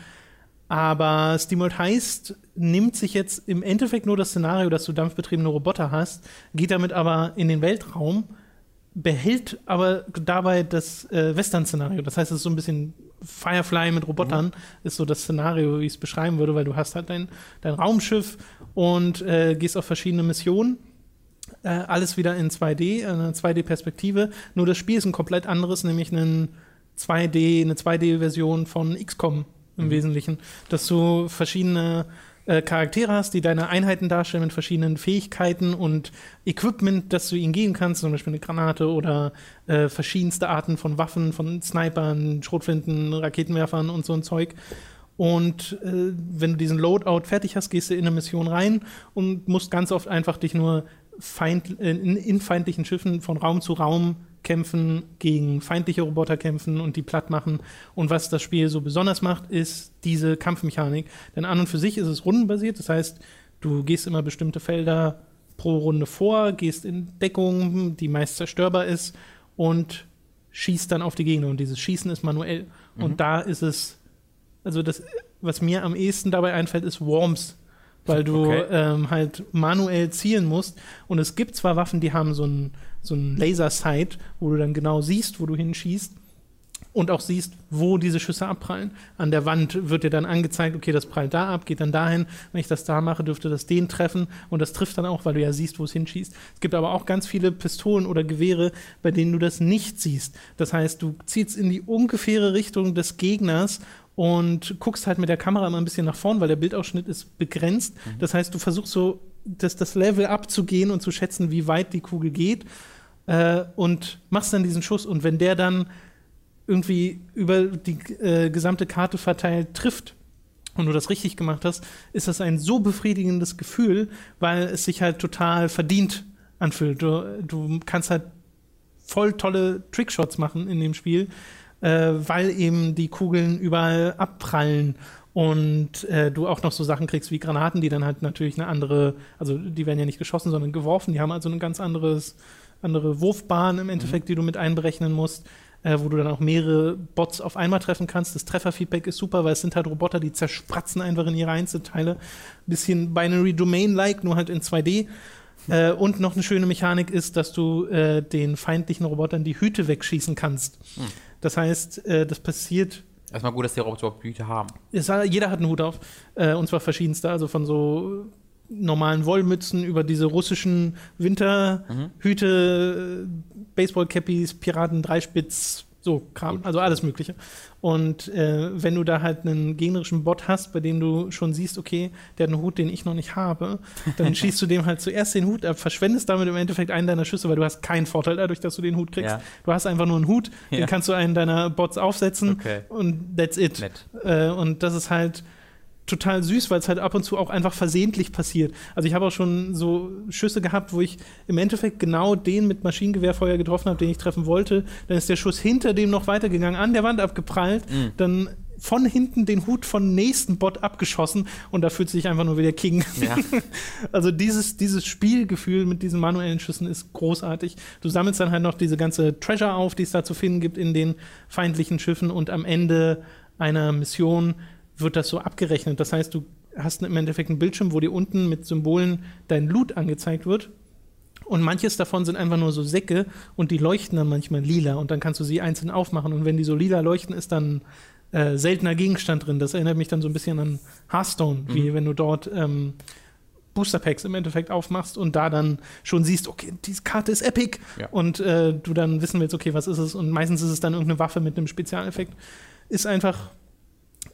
Aber SteamWorld heißt, nimmt sich jetzt im Endeffekt nur das Szenario, dass du dampfbetriebene Roboter hast, geht damit aber in den Weltraum behält aber dabei das äh, Western-Szenario. Das heißt, es ist so ein bisschen Firefly mit Robotern, mhm. ist so das Szenario, wie ich es beschreiben würde, weil du hast halt dein, dein Raumschiff und äh, gehst auf verschiedene Missionen. äh, alles wieder in 2D, eine 2D-Perspektive. Nur das Spiel ist ein komplett anderes, nämlich ein 2D, eine 2D-Version von XCOM im Mhm. Wesentlichen, dass du verschiedene äh, Charaktere hast, die deine Einheiten darstellen mit verschiedenen Fähigkeiten und Equipment, dass du ihnen gehen kannst, zum Beispiel eine Granate oder äh, verschiedenste Arten von Waffen, von Snipern, Schrotflinten, Raketenwerfern und so ein Zeug. Und äh, wenn du diesen Loadout fertig hast, gehst du in eine Mission rein und musst ganz oft einfach dich nur feind, äh, in, in feindlichen Schiffen von Raum zu Raum kämpfen, gegen feindliche Roboter kämpfen und die platt machen. Und was das Spiel so besonders macht, ist diese Kampfmechanik. Denn an und für sich ist es rundenbasiert, das heißt, du gehst immer bestimmte Felder pro Runde vor, gehst in Deckung, die meist zerstörbar ist und schießt dann auf die Gegner. Und dieses Schießen ist manuell. Mhm. Und da ist es, also das, was mir am ehesten dabei einfällt, ist Worms. Weil du Okay. ähm, halt manuell zielen musst. Und es gibt zwar Waffen, die haben so ein, so ein Laser-Sight, wo du dann genau siehst, wo du hinschießt. Und auch siehst, wo diese Schüsse abprallen. An der Wand wird dir dann angezeigt, okay, das prallt da ab, geht dann dahin. Wenn ich das da mache, dürfte das den treffen. Und das trifft dann auch, weil du ja siehst, wo es hinschießt. Es gibt aber auch ganz viele Pistolen oder Gewehre, bei denen du das nicht siehst. Das heißt, du ziehst in die ungefähre Richtung des Gegners und guckst halt mit der Kamera immer ein bisschen nach vorn, weil der Bildausschnitt ist begrenzt. Das heißt, du versuchst so das, das Level abzugehen und zu schätzen, wie weit die Kugel geht äh, und machst dann diesen Schuss. Und wenn der dann irgendwie über die äh, gesamte Karte verteilt trifft und du das richtig gemacht hast, ist das ein so befriedigendes Gefühl, weil es sich halt total verdient anfühlt. Du, du kannst halt voll tolle Trickshots machen in dem Spiel, äh, weil eben die Kugeln überall abprallen und äh, du auch noch so Sachen kriegst wie Granaten, die dann halt natürlich eine andere, also die werden ja nicht geschossen, sondern geworfen, die haben also eine ganz anderes, andere Wurfbahn im Endeffekt, die du mit einberechnen musst. Äh, wo du dann auch mehrere Bots auf einmal treffen kannst. Das Trefferfeedback ist super, weil es sind halt Roboter, die zerspratzen einfach in ihre Einzelteile. Bisschen Binary Domain-like, nur halt in 2D. Äh, und noch eine schöne Mechanik ist, dass du äh, den feindlichen Robotern die Hüte wegschießen kannst. Hm. Das heißt, äh, das passiert Erstmal gut, dass die Roboter überhaupt Hüte haben. hat- jeder hat einen Hut auf. Äh, und zwar verschiedenste. Also von so normalen Wollmützen über diese russischen Winterhüte, äh, Baseballcappies, Piraten, Dreispitz, so Kram, also alles Mögliche. Und äh, wenn du da halt einen gegnerischen Bot hast, bei dem du schon siehst, okay, der hat einen Hut, den ich noch nicht habe, dann schießt du dem halt zuerst den Hut ab, verschwendest damit im Endeffekt einen deiner Schüsse, weil du hast keinen Vorteil dadurch, dass du den Hut kriegst. Ja. Du hast einfach nur einen Hut, Ja. den kannst du einen deiner Bots aufsetzen Okay. und that's it. Äh, und das ist halt total süß, weil es halt ab und zu auch einfach versehentlich passiert. Also ich habe auch schon so Schüsse gehabt, wo ich im Endeffekt genau den mit Maschinengewehrfeuer getroffen habe, den ich treffen wollte. Dann ist der Schuss hinter dem noch weitergegangen, an der Wand abgeprallt, Mhm. dann von hinten den Hut von nächsten Bot abgeschossen und da fühlt sich einfach nur wie der King. Ja. Also dieses, dieses Spielgefühl mit diesen manuellen Schüssen ist großartig. Du sammelst dann halt noch diese ganze Treasure auf, die es da zu finden gibt in den feindlichen Schiffen und am Ende einer Mission wird das so abgerechnet. Das heißt, du hast im Endeffekt einen Bildschirm, wo dir unten mit Symbolen dein Loot angezeigt wird. Und manches davon sind einfach nur so Säcke und die leuchten dann manchmal lila und dann kannst du sie einzeln aufmachen. Und wenn die so lila leuchten, ist dann äh, seltener Gegenstand drin. Das erinnert mich dann so ein bisschen an Hearthstone, wie wenn du dort ähm, Booster Packs im Endeffekt aufmachst und da dann schon siehst, okay, diese Karte ist epic Ja. und äh, du dann wissen willst, okay, was ist es? Und meistens ist es dann irgendeine Waffe mit einem Spezialeffekt. Ist einfach,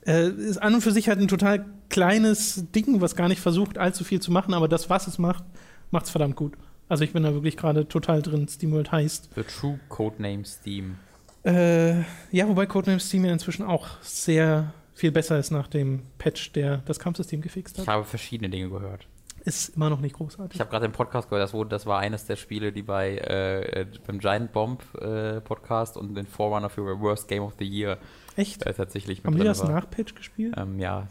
äh, ist an und für sich halt ein total kleines Ding, was gar nicht versucht, allzu viel zu machen, aber das, was es macht, macht es verdammt gut. Also ich bin da wirklich gerade total drin. SteamWorld heißt. The True Codename Steam. Äh, ja, wobei Codename Steam ja inzwischen auch sehr viel besser ist nach dem Patch, der das Kampfsystem gefixt Ich hat. habe verschiedene Dinge gehört. Ist immer noch nicht großartig. Ich habe gerade im Podcast gehört, das, wurde, das war eines der Spiele, die bei äh, beim Giant Bomb äh, Podcast und den Forerunner für Worst Game of the Year Echt? äh, tatsächlich mit Haben die drin das war. nach Patch gespielt? Ähm, ja.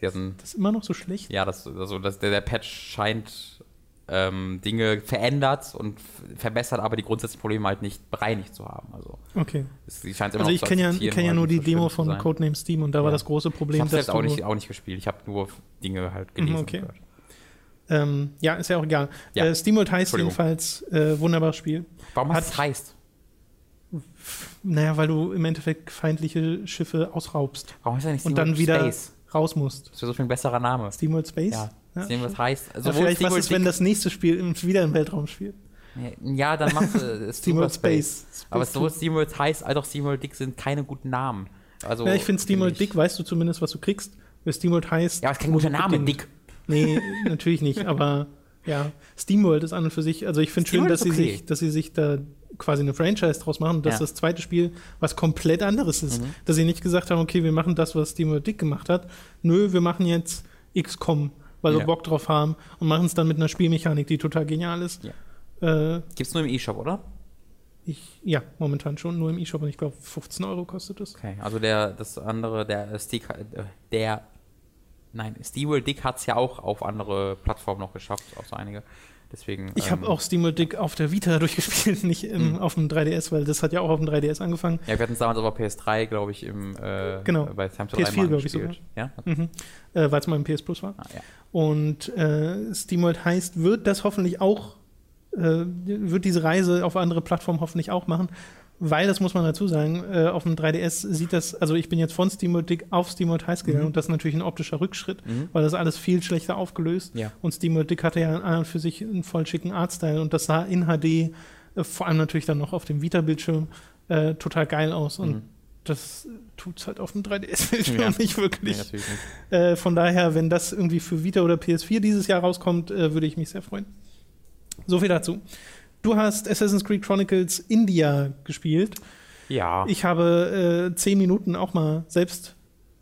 Sie hatten, Das ist immer noch so schlecht. ja, das, also das, der, der Patch scheint ähm, Dinge verändert und verbessert, aber die grundsätzlichen Probleme halt nicht bereinigt zu haben. Also Okay. es immer Also ich kenne ja, kenn ja nur die so Demo von. Codename Steam und da war Ja. das große Ich Problem, habe dass selbst auch nicht, auch nicht gespielt. Ich habe nur Dinge halt gelesen. Mhm, okay. und gehört. Ähm, ja, ist ja auch egal. Ja. Äh, SteamWorld heißt jedenfalls äh, wunderbares Spiel. Warum hat es heißt? Naja, weil du im Endeffekt feindliche Schiffe ausraubst Warum ist er nicht und dann wieder Space? raus musst. Das wäre so viel ein besserer Name. SteamWorld Space? Ja. Ja, SteamWorld heißt. ja, vielleicht was ist, wenn das nächste Spiel wieder im Weltraum spielt. Ja, dann machst du SteamWorld Space. Space. Aber sowohl SteamWorld heißt als auch SteamWorld Dick sind keine guten Namen. Also, ja, ich finde SteamWorld Dick, weißt du zumindest, was du kriegst. Weil SteamWorld heißt. Ja, aber ist kein guter Name, Dick. Nee, natürlich nicht, aber ja, SteamWorld ist an und für sich, also ich finde schön, dass okay. sie sich, dass sie sich da quasi eine Franchise draus machen, dass ja. das zweite Spiel was komplett anderes ist. Mhm. Dass sie nicht gesagt haben, okay, wir machen das, was SteamWorld Dick gemacht hat. Nö, wir machen jetzt XCOM, weil ja. wir Bock drauf haben und machen es dann mit einer Spielmechanik, die total genial ist. Ja. Äh, Gibt's nur im E-Shop, oder? Ich, ja, momentan schon nur im E-Shop und ich glaube 15 Euro kostet es. Okay, also der, das andere, der Stick, äh, der, nein, SteamWorld Dick hat es ja auch auf andere Plattformen noch geschafft, auch so einige. Deswegen. Ich ähm, habe auch SteamWorld Dick auf der Vita durchgespielt, nicht im, mhm. auf dem 3DS, weil das hat ja auch auf dem 3DS angefangen. Ja, wir hatten es damals aber PS3, glaube ich, im äh, genau. bei Time PS4, glaube ich sogar. Ja? Mhm. Äh, weil es mal im PS Plus war. Ah, ja. Und äh, SteamWorld heißt, wird das hoffentlich auch äh, wird diese Reise auf andere Plattformen hoffentlich auch machen. Weil, das muss man dazu sagen, äh, auf dem 3DS sieht das, also ich bin jetzt von SteamWorld Dick auf SteamWorld Heiß gegangen mhm. und das ist natürlich ein optischer Rückschritt, mhm. weil das alles viel schlechter aufgelöst. Ja. Und SteamWorld Dick hatte ja an und für sich einen voll schicken Artstyle und das sah in HD, äh, vor allem natürlich dann noch auf dem Vita-Bildschirm, äh, total geil aus. Und mhm. das tut es halt auf dem 3DS-Bildschirm ja. nicht wirklich. Nee, nicht. Äh, von daher, wenn das irgendwie für Vita oder PS4 dieses Jahr rauskommt, äh, würde ich mich sehr freuen. So viel dazu. Du hast Assassin's Creed Chronicles India gespielt. Ja. Ich habe äh, zehn Minuten auch mal selbst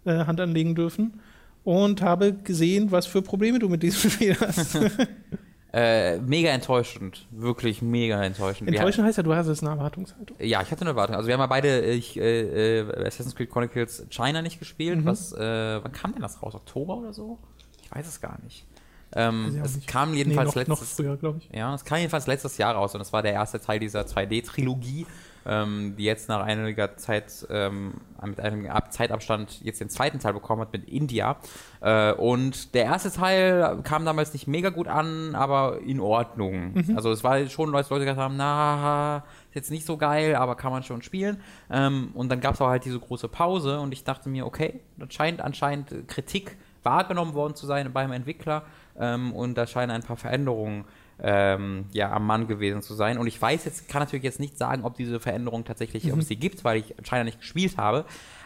äh, Hand anlegen dürfen und habe gesehen, was für Probleme du mit diesem Spiel hast. äh, mega enttäuschend. Wirklich mega enttäuschend. Enttäuschend heißt ja, du hast jetzt eine Erwartungshaltung. Ja, ich hatte eine Erwartung. Also wir haben ja beide ich, äh, äh, Assassin's Creed Chronicles China nicht gespielt. Mhm. Was, äh, wann kam denn das raus? Oktober oder so? Ich weiß es gar nicht. Ähm, es nicht. kam jedenfalls nee, noch, letztes, noch früher, ich. Ja, es kam jedenfalls letztes Jahr raus und es war der erste Teil dieser 2D-Trilogie, ähm, die jetzt nach einiger Zeit ähm, mit einem Zeitabstand jetzt den zweiten Teil bekommen hat mit India. Äh, und der erste Teil kam damals nicht mega gut an, aber in Ordnung. Mhm. Also es war schon Leute, Leute gesagt haben, na, ist jetzt nicht so geil, aber kann man schon spielen. Ähm, und dann gab es aber halt diese große Pause und ich dachte mir, okay, das scheint anscheinend Kritik wahrgenommen worden zu sein beim Entwickler ähm, und da scheinen ein paar Veränderungen ähm, ja, am Mann gewesen zu sein. Und ich weiß jetzt, kann natürlich jetzt nicht sagen, ob diese Veränderung tatsächlich, mhm. ob es sie gibt, weil ich China nicht gespielt habe.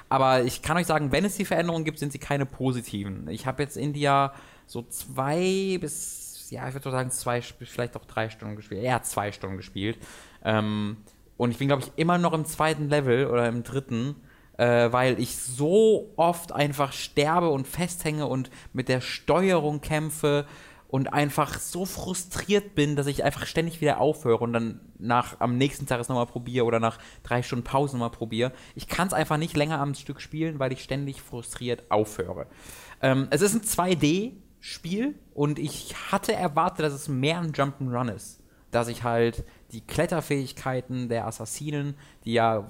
Aber ich kann euch sagen, wenn es die Veränderungen gibt, sind sie keine positiven. Ich habe jetzt India so zwei bis, ja, ich würde so sagen, zwei, vielleicht auch drei Stunden gespielt. Eher zwei Stunden gespielt. Ähm, und ich bin, glaube ich, immer noch im zweiten Level oder im dritten äh, weil ich so oft einfach sterbe und festhänge und mit der Steuerung kämpfe und einfach so frustriert bin, dass ich einfach ständig wieder aufhöre und dann nach am nächsten Tag es nochmal probiere oder nach drei Stunden Pause nochmal probiere. Ich kann es einfach nicht länger am Stück spielen, weil ich ständig frustriert aufhöre. Ähm, es ist ein 2D-Spiel und ich hatte erwartet, dass es mehr ein Jump'n'Run ist. Dass ich halt die Kletterfähigkeiten der Assassinen, die ja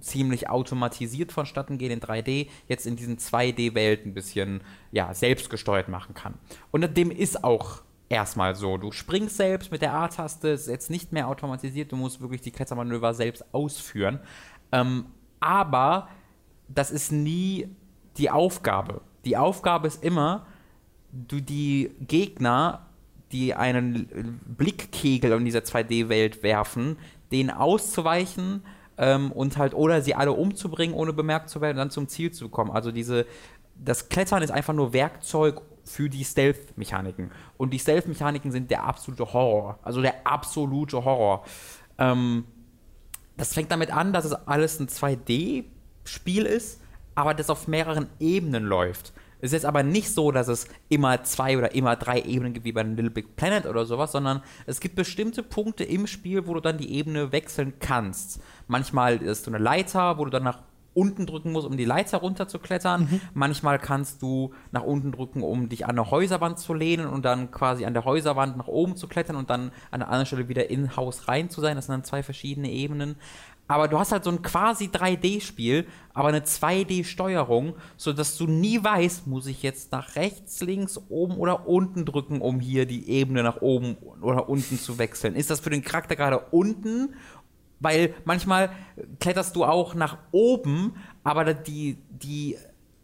ziemlich automatisiert vonstatten gehen in 3D, jetzt in diesen 2D-Welt ein bisschen ja, selbstgesteuert machen kann. Und dem ist auch erstmal so. Du springst selbst mit der A-Taste, ist jetzt nicht mehr automatisiert, du musst wirklich die Klettermanöver selbst ausführen. Ähm, aber das ist nie die Aufgabe. Die Aufgabe ist immer, du die Gegner, die einen Blickkegel in dieser 2D-Welt werfen, denen auszuweichen ähm, und halt oder sie alle umzubringen, ohne bemerkt zu werden und dann zum Ziel zu kommen. Also diese, das Klettern ist einfach nur Werkzeug für die Stealth-Mechaniken. Und die Stealth-Mechaniken sind der absolute Horror. Also der absolute Horror. Ähm, das fängt damit an, dass es alles ein 2D-Spiel ist, aber das auf mehreren Ebenen läuft. Es ist jetzt aber nicht so, dass es immer zwei oder immer drei Ebenen gibt, wie bei Little Big Planet oder sowas, sondern es gibt bestimmte Punkte im Spiel, wo du dann die Ebene wechseln kannst. Manchmal ist du eine Leiter, wo du dann nach unten drücken musst, um die Leiter runterzuklettern. Mhm. Manchmal kannst du nach unten drücken, um dich an eine Häuserwand zu lehnen und dann quasi an der Häuserwand nach oben zu klettern und dann an der anderen Stelle wieder in Haus rein zu sein. Das sind dann zwei verschiedene Ebenen aber du hast halt so ein quasi 3D-Spiel, aber eine 2D-Steuerung, sodass du nie weißt, muss ich jetzt nach rechts, links, oben oder unten drücken, um hier die Ebene nach oben oder unten zu wechseln. Ist das für den Charakter gerade unten? Weil manchmal kletterst du auch nach oben, aber die, die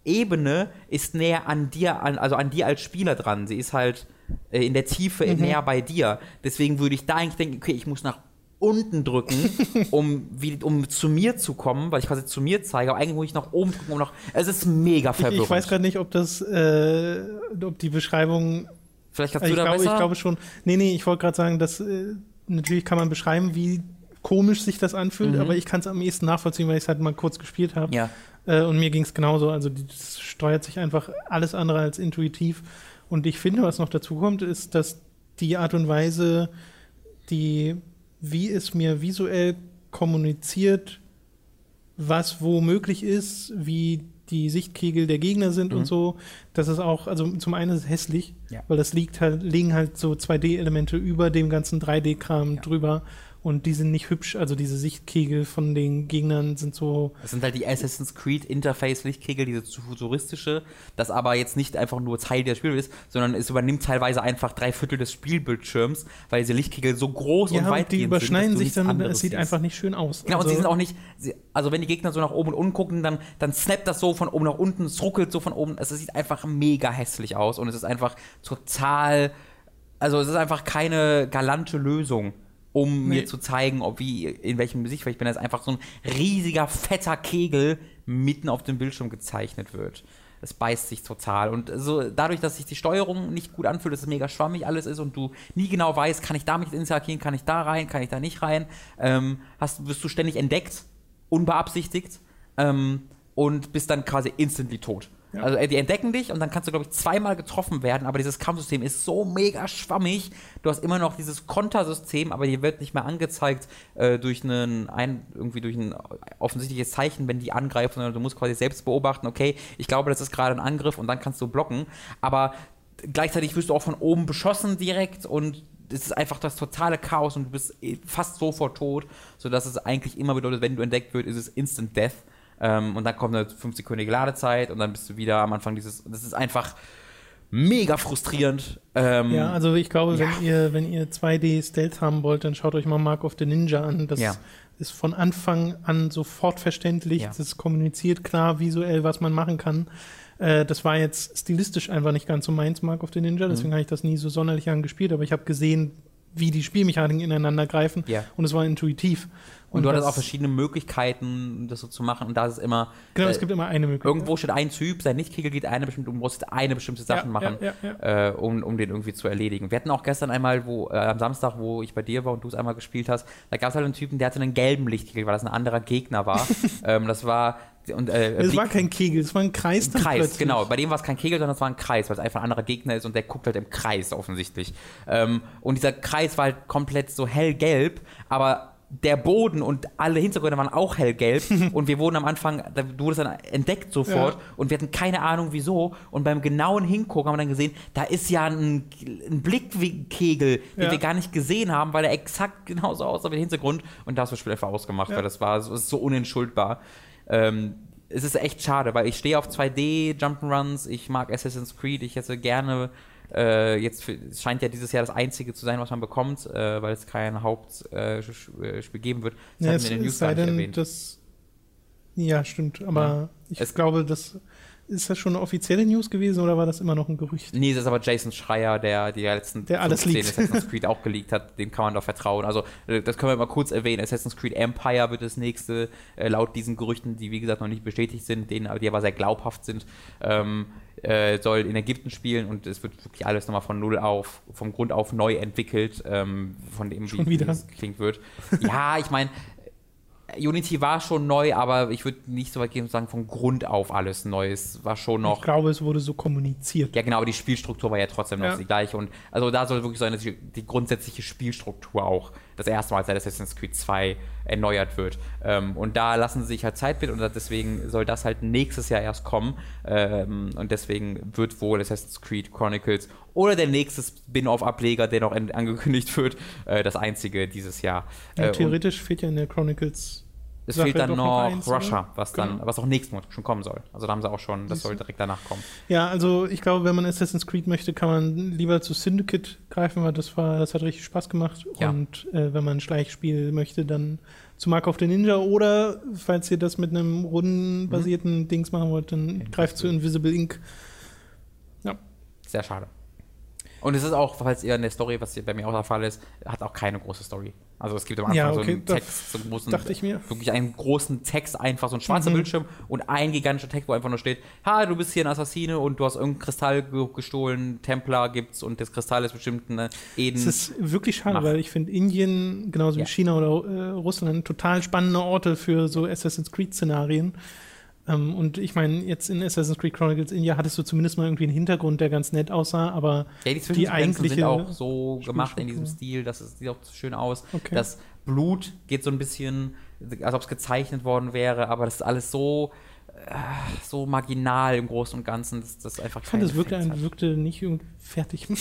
Ebene ist näher an dir, an, also an dir als Spieler dran. Sie ist halt äh, in der Tiefe mhm. näher bei dir. Deswegen würde ich da eigentlich denken, okay, ich muss nach unten drücken, um, wie, um zu mir zu kommen, weil ich quasi zu mir zeige, aber eigentlich muss ich nach oben drücken, um noch. Es ist mega verwirrend. Ich, ich weiß gerade nicht, ob das, äh, ob die Beschreibung. Vielleicht kannst du da glaube, besser? Ich glaube schon. Nee, nee, ich wollte gerade sagen, dass äh, natürlich kann man beschreiben, wie komisch sich das anfühlt, mhm. aber ich kann es am ehesten nachvollziehen, weil ich es halt mal kurz gespielt habe. Ja. Äh, und mir ging es genauso. Also das steuert sich einfach alles andere als intuitiv. Und ich finde, was noch dazu kommt, ist, dass die Art und Weise, die wie es mir visuell kommuniziert, was wo möglich ist, wie die Sichtkegel der Gegner sind mhm. und so. Das ist auch, also zum einen ist es hässlich, ja. weil das liegt halt, liegen halt so 2D-Elemente über dem ganzen 3D-Kram Ja. drüber und die sind nicht hübsch. Also diese Sichtkegel von den Gegnern sind so. Das sind halt die Assassin's Creed Interface Lichtkegel, diese zu futuristische, das aber jetzt nicht einfach nur Teil der Spiel ist, sondern es übernimmt teilweise einfach drei Viertel des Spielbildschirms, weil diese Lichtkegel so groß Ja, und und weit die überschneiden sich dann, es sieht siehst. einfach nicht schön aus. Genau, und also, sie sind auch nicht, also wenn die Gegner so nach oben und unten gucken, dann, dann snappt das so von oben nach unten, es ruckelt so von oben, es sieht einfach mega hässlich aus und es ist einfach total, also es ist einfach keine galante Lösung, um mir zu zeigen, ob wie, in welchem Gesicht, weil ich bin jetzt einfach so ein riesiger, fetter Kegel mitten auf dem Bildschirm gezeichnet wird. Es beißt sich total. Und so dadurch, dass sich die Steuerung nicht gut anfühlt, dass es mega schwammig alles ist und du nie genau weißt, kann ich damit interagieren, kann ich da rein, kann ich da nicht rein, ähm, hast, wirst du ständig entdeckt, unbeabsichtigt ähm, und bist dann quasi instantly tot. Also äh, die entdecken dich und dann kannst du, glaube ich, zweimal getroffen werden, aber dieses Kampfsystem ist so mega schwammig. Du hast immer noch dieses Kontersystem, aber dir wird nicht mehr angezeigt äh, durch einen, ein, irgendwie durch ein offensichtliches Zeichen, wenn die angreifen, sondern du musst quasi selbst beobachten, okay, ich glaube, das ist gerade ein Angriff und dann kannst du blocken. Aber gleichzeitig wirst du auch von oben beschossen direkt und es ist einfach das totale Chaos und du bist eh fast sofort tot, sodass es eigentlich immer bedeutet, wenn du entdeckt wird, ist es Instant Death. Ähm, und dann kommt eine 5-sekündige Ladezeit und dann bist du wieder am Anfang dieses. Das ist einfach mega frustrierend. Ähm, Ja, also ich glaube, Ja. wenn ihr, wenn ihr 2D Stealth haben wollt, dann schaut euch mal Mark of the Ninja an. Das Ja. ist von Anfang an sofort verständlich. Ja. Das kommuniziert klar visuell, was man machen kann. Äh, das war jetzt stilistisch einfach nicht ganz so meins, Mark of the Ninja. Mhm. Deswegen habe ich das nie so sonderlich angespielt, aber ich habe gesehen, wie die Spielmechaniken ineinander greifen und es war intuitiv. Und du hattest auch verschiedene Möglichkeiten, das so zu machen. Und da ist es immer. Genau, äh, es gibt immer eine Möglichkeit. Irgendwo steht ein Typ, sein Lichtkegel geht eine bestimmte, du musst eine bestimmte Sache Ja, machen, ja, ja, Äh, um, um den irgendwie zu erledigen. Wir hatten auch gestern einmal, wo, äh, am Samstag, wo ich bei dir war und du es einmal gespielt hast, da gab es halt einen Typen, der hatte einen gelben Lichtkegel, weil das ein anderer Gegner war. ähm, das war. Und, äh, Es Blick- war kein Kegel, es war ein Kreis. ein Kreis, plötzlich. genau. Bei dem war es kein Kegel, sondern es war ein Kreis, weil es einfach ein anderer Gegner ist und der guckt halt im Kreis offensichtlich. Ähm, und dieser Kreis war halt komplett so hellgelb, aber der Boden und alle Hintergründe waren auch hellgelb und wir wurden am Anfang, da- du wurdest dann entdeckt sofort Ja. und wir hatten keine Ahnung wieso und beim genauen Hingucken haben wir dann gesehen, da ist ja ein, ein Blickkegel, den Ja. wir gar nicht gesehen haben, weil er exakt genauso aussah wie der Hintergrund und da hast du das Spiel einfach ausgemacht, Ja. weil das war so, es ist so unentschuldbar. Ähm, es ist echt schade, weil ich stehe auf 2D Jump'n'Runs, ich mag Assassin's Creed, ich hätte gerne äh, jetzt für, es scheint ja dieses Jahr das einzige zu sein, was man bekommt, äh, weil es kein Hauptspiel äh, äh, geben wird. Das Ja, hatten es, wir in den News sei denn, das. Ja, stimmt. Aber Ja. ich Es- glaube, das ist das schon eine offizielle News gewesen oder war das immer noch ein Gerücht? Nee, das ist aber Jason Schreier, der die letzten Der alles 15 leakt. Assassin's Creed auch geleakt hat, dem kann man doch vertrauen. Also, äh, das können wir mal kurz erwähnen. Assassin's Creed Empire wird das nächste, laut diesen Gerüchten, die wie gesagt noch nicht bestätigt sind, denen, die aber sehr glaubhaft sind, ähm, äh, soll in Ägypten spielen und es wird wirklich alles nochmal von Null auf, vom Grund auf neu entwickelt, ähm, von dem, Schon wie, es klingt wird. Ja, ich meine, Unity war schon neu, aber ich würde nicht so weit gehen und sagen, von Grund auf alles Neues. War schon noch Ich glaube, es wurde so kommuniziert. ja, genau, aber die Spielstruktur war ja trotzdem noch Ja. die gleiche. Und also da soll wirklich sein, dass die grundsätzliche Spielstruktur auch das erste Mal seit Assassin's Creed 2 erneuert wird. Ähm, und da lassen sie sich halt Zeit mit und deswegen soll das halt nächstes Jahr erst kommen. Ähm, und deswegen wird wohl Assassin's Creed Chronicles oder der nächste Spin-off-Ableger, der noch an- angekündigt wird, äh, das einzige dieses Jahr. Ja, Äh, und- theoretisch fehlt ja in der Chronicles Es Sag fehlt ja dann noch noch? Russia, was dann, Genau. was auch nächsten Monat schon kommen soll. Also da haben sie auch schon, das soll direkt danach kommen. Ja, also ich glaube, wenn man Assassin's Creed möchte, kann man lieber zu Syndicate greifen, weil das war, das hat richtig Spaß gemacht. Ja. Und äh, wenn man ein Schleichspiel möchte, dann zu Mark of the Ninja oder falls ihr das mit einem rundenbasierten Dings machen wollt, dann Invisible. greift zu Invisible Ink. Sehr schade. Und es ist auch, falls ihr in der Story, was bei mir auch der Fall ist, hat auch keine große Story. Also es gibt am Anfang Ja, so okay, einen da Text, so einen großen, Dachte ich mir. wirklich einen großen Text, einfach so ein schwarzer Mhm. Bildschirm und ein gigantischer Text, wo einfach nur steht, ha, du bist hier ein Assassine und du hast irgendeinen Kristall ge- gestohlen, Templar gibt's und das Kristall ist bestimmt eine Eden. Es ist wirklich schade, Mach. weil ich finde Indien, genauso wie Ja. China oder äh, Russland, total spannende Orte für so Assassin's Creed-Szenarien. Ähm, und ich meine, jetzt in Assassin's Creed Chronicles India hattest du zumindest mal irgendwie einen Hintergrund, der ganz nett aussah, aber ja, die Zwischensequenzen eigentliche sind auch so gemacht in diesem. Stil, dass es sieht auch schön aus. okay. Das Blut geht so ein bisschen, als ob es gezeichnet worden wäre, aber das ist alles so, äh, so marginal im Großen und Ganzen, dass das einfach ich fand, es wirkte, ein, wirkte nicht fertig.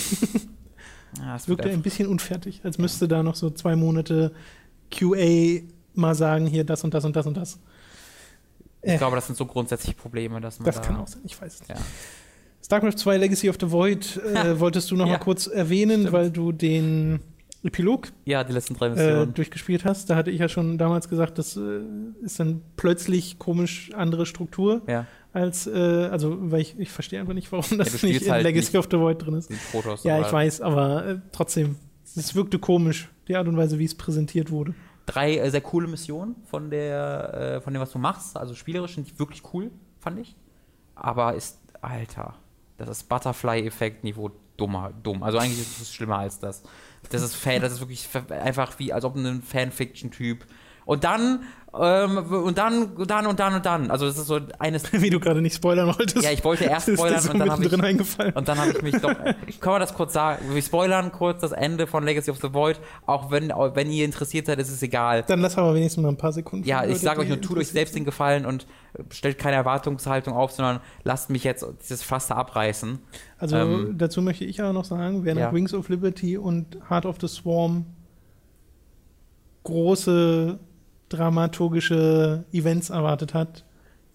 Ja, es wirkte ein bisschen unfertig, als müsste da noch so zwei Monate QA mal sagen, hier das und das und das und das. Ich äh. glaube, das sind so grundsätzliche Probleme, dass man Das da, kann auch sein, ich weiß es nicht. Ja. StarCraft 2 Legacy of the Void äh, wolltest du noch Ja, mal kurz erwähnen, stimmt. weil du den Epilog ja, die letzten drei äh, Missionen. durchgespielt hast. Da hatte ich ja schon damals gesagt, das äh, ist dann plötzlich komisch andere Struktur ja, als, äh, also, weil ich, ich verstehe einfach nicht, warum das nicht spielst in halt Legacy nicht- of the Void drin ist. Protoss. Ja, ich weiß, aber äh, trotzdem, es wirkte komisch, die Art und Weise, wie es präsentiert wurde. Drei äh, sehr coole Missionen von der, äh, von dem, was du machst. Also spielerisch sind die wirklich cool, fand ich. Aber ist, Alter, das ist Butterfly-Effekt-Niveau dummer, dumm. Also eigentlich ist es schlimmer als das. Das ist das ist wirklich einfach wie, als ob ein Fanfiction-Typ. Und dann, ähm, und dann, und dann und dann und dann. Also das ist so eines. Wie du gerade nicht spoilern wolltest. Ja, ich wollte erst spoilern so und dann habe ich eingefallen. Und dann habe ich mich doch. Können wir das kurz sagen? Wir spoilern kurz das Ende von Legacy of the Void. Auch wenn, auch wenn ihr interessiert seid, ist es egal. Dann lass aber wenigstens mal ein paar Sekunden. Ja, ich sage euch nur, tut euch selbst den Gefallen und stellt keine Erwartungshaltung auf, sondern lasst mich jetzt dieses Fass da abreißen. Also Ähm, dazu möchte ich aber noch sagen, wer nach ja. Wings of Liberty und Heart of the Swarm große dramaturgische Events erwartet hat,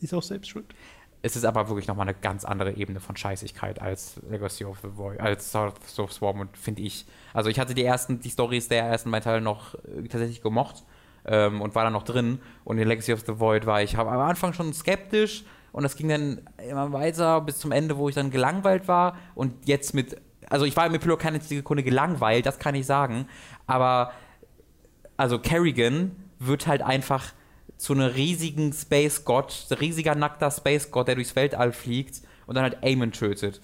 ist auch selbst schuld. Es ist aber wirklich nochmal eine ganz andere Ebene von Scheißigkeit als Legacy of the Void, als South of Swarm und finde ich. Also ich hatte die ersten, die Stories der ersten beiden Teile noch äh, tatsächlich gemocht ähm, und war dann noch drin und in Legacy of the Void war ich hab am Anfang schon skeptisch und das ging dann immer weiter bis zum Ende, wo ich dann gelangweilt war und jetzt mit, also ich war im Epilog keine Sekunde gelangweilt, das kann ich sagen, aber also Kerrigan wird halt einfach zu einem riesigen Space-Gott, riesiger nackter Space-Gott, der durchs Weltall fliegt und dann halt Aemon tötet.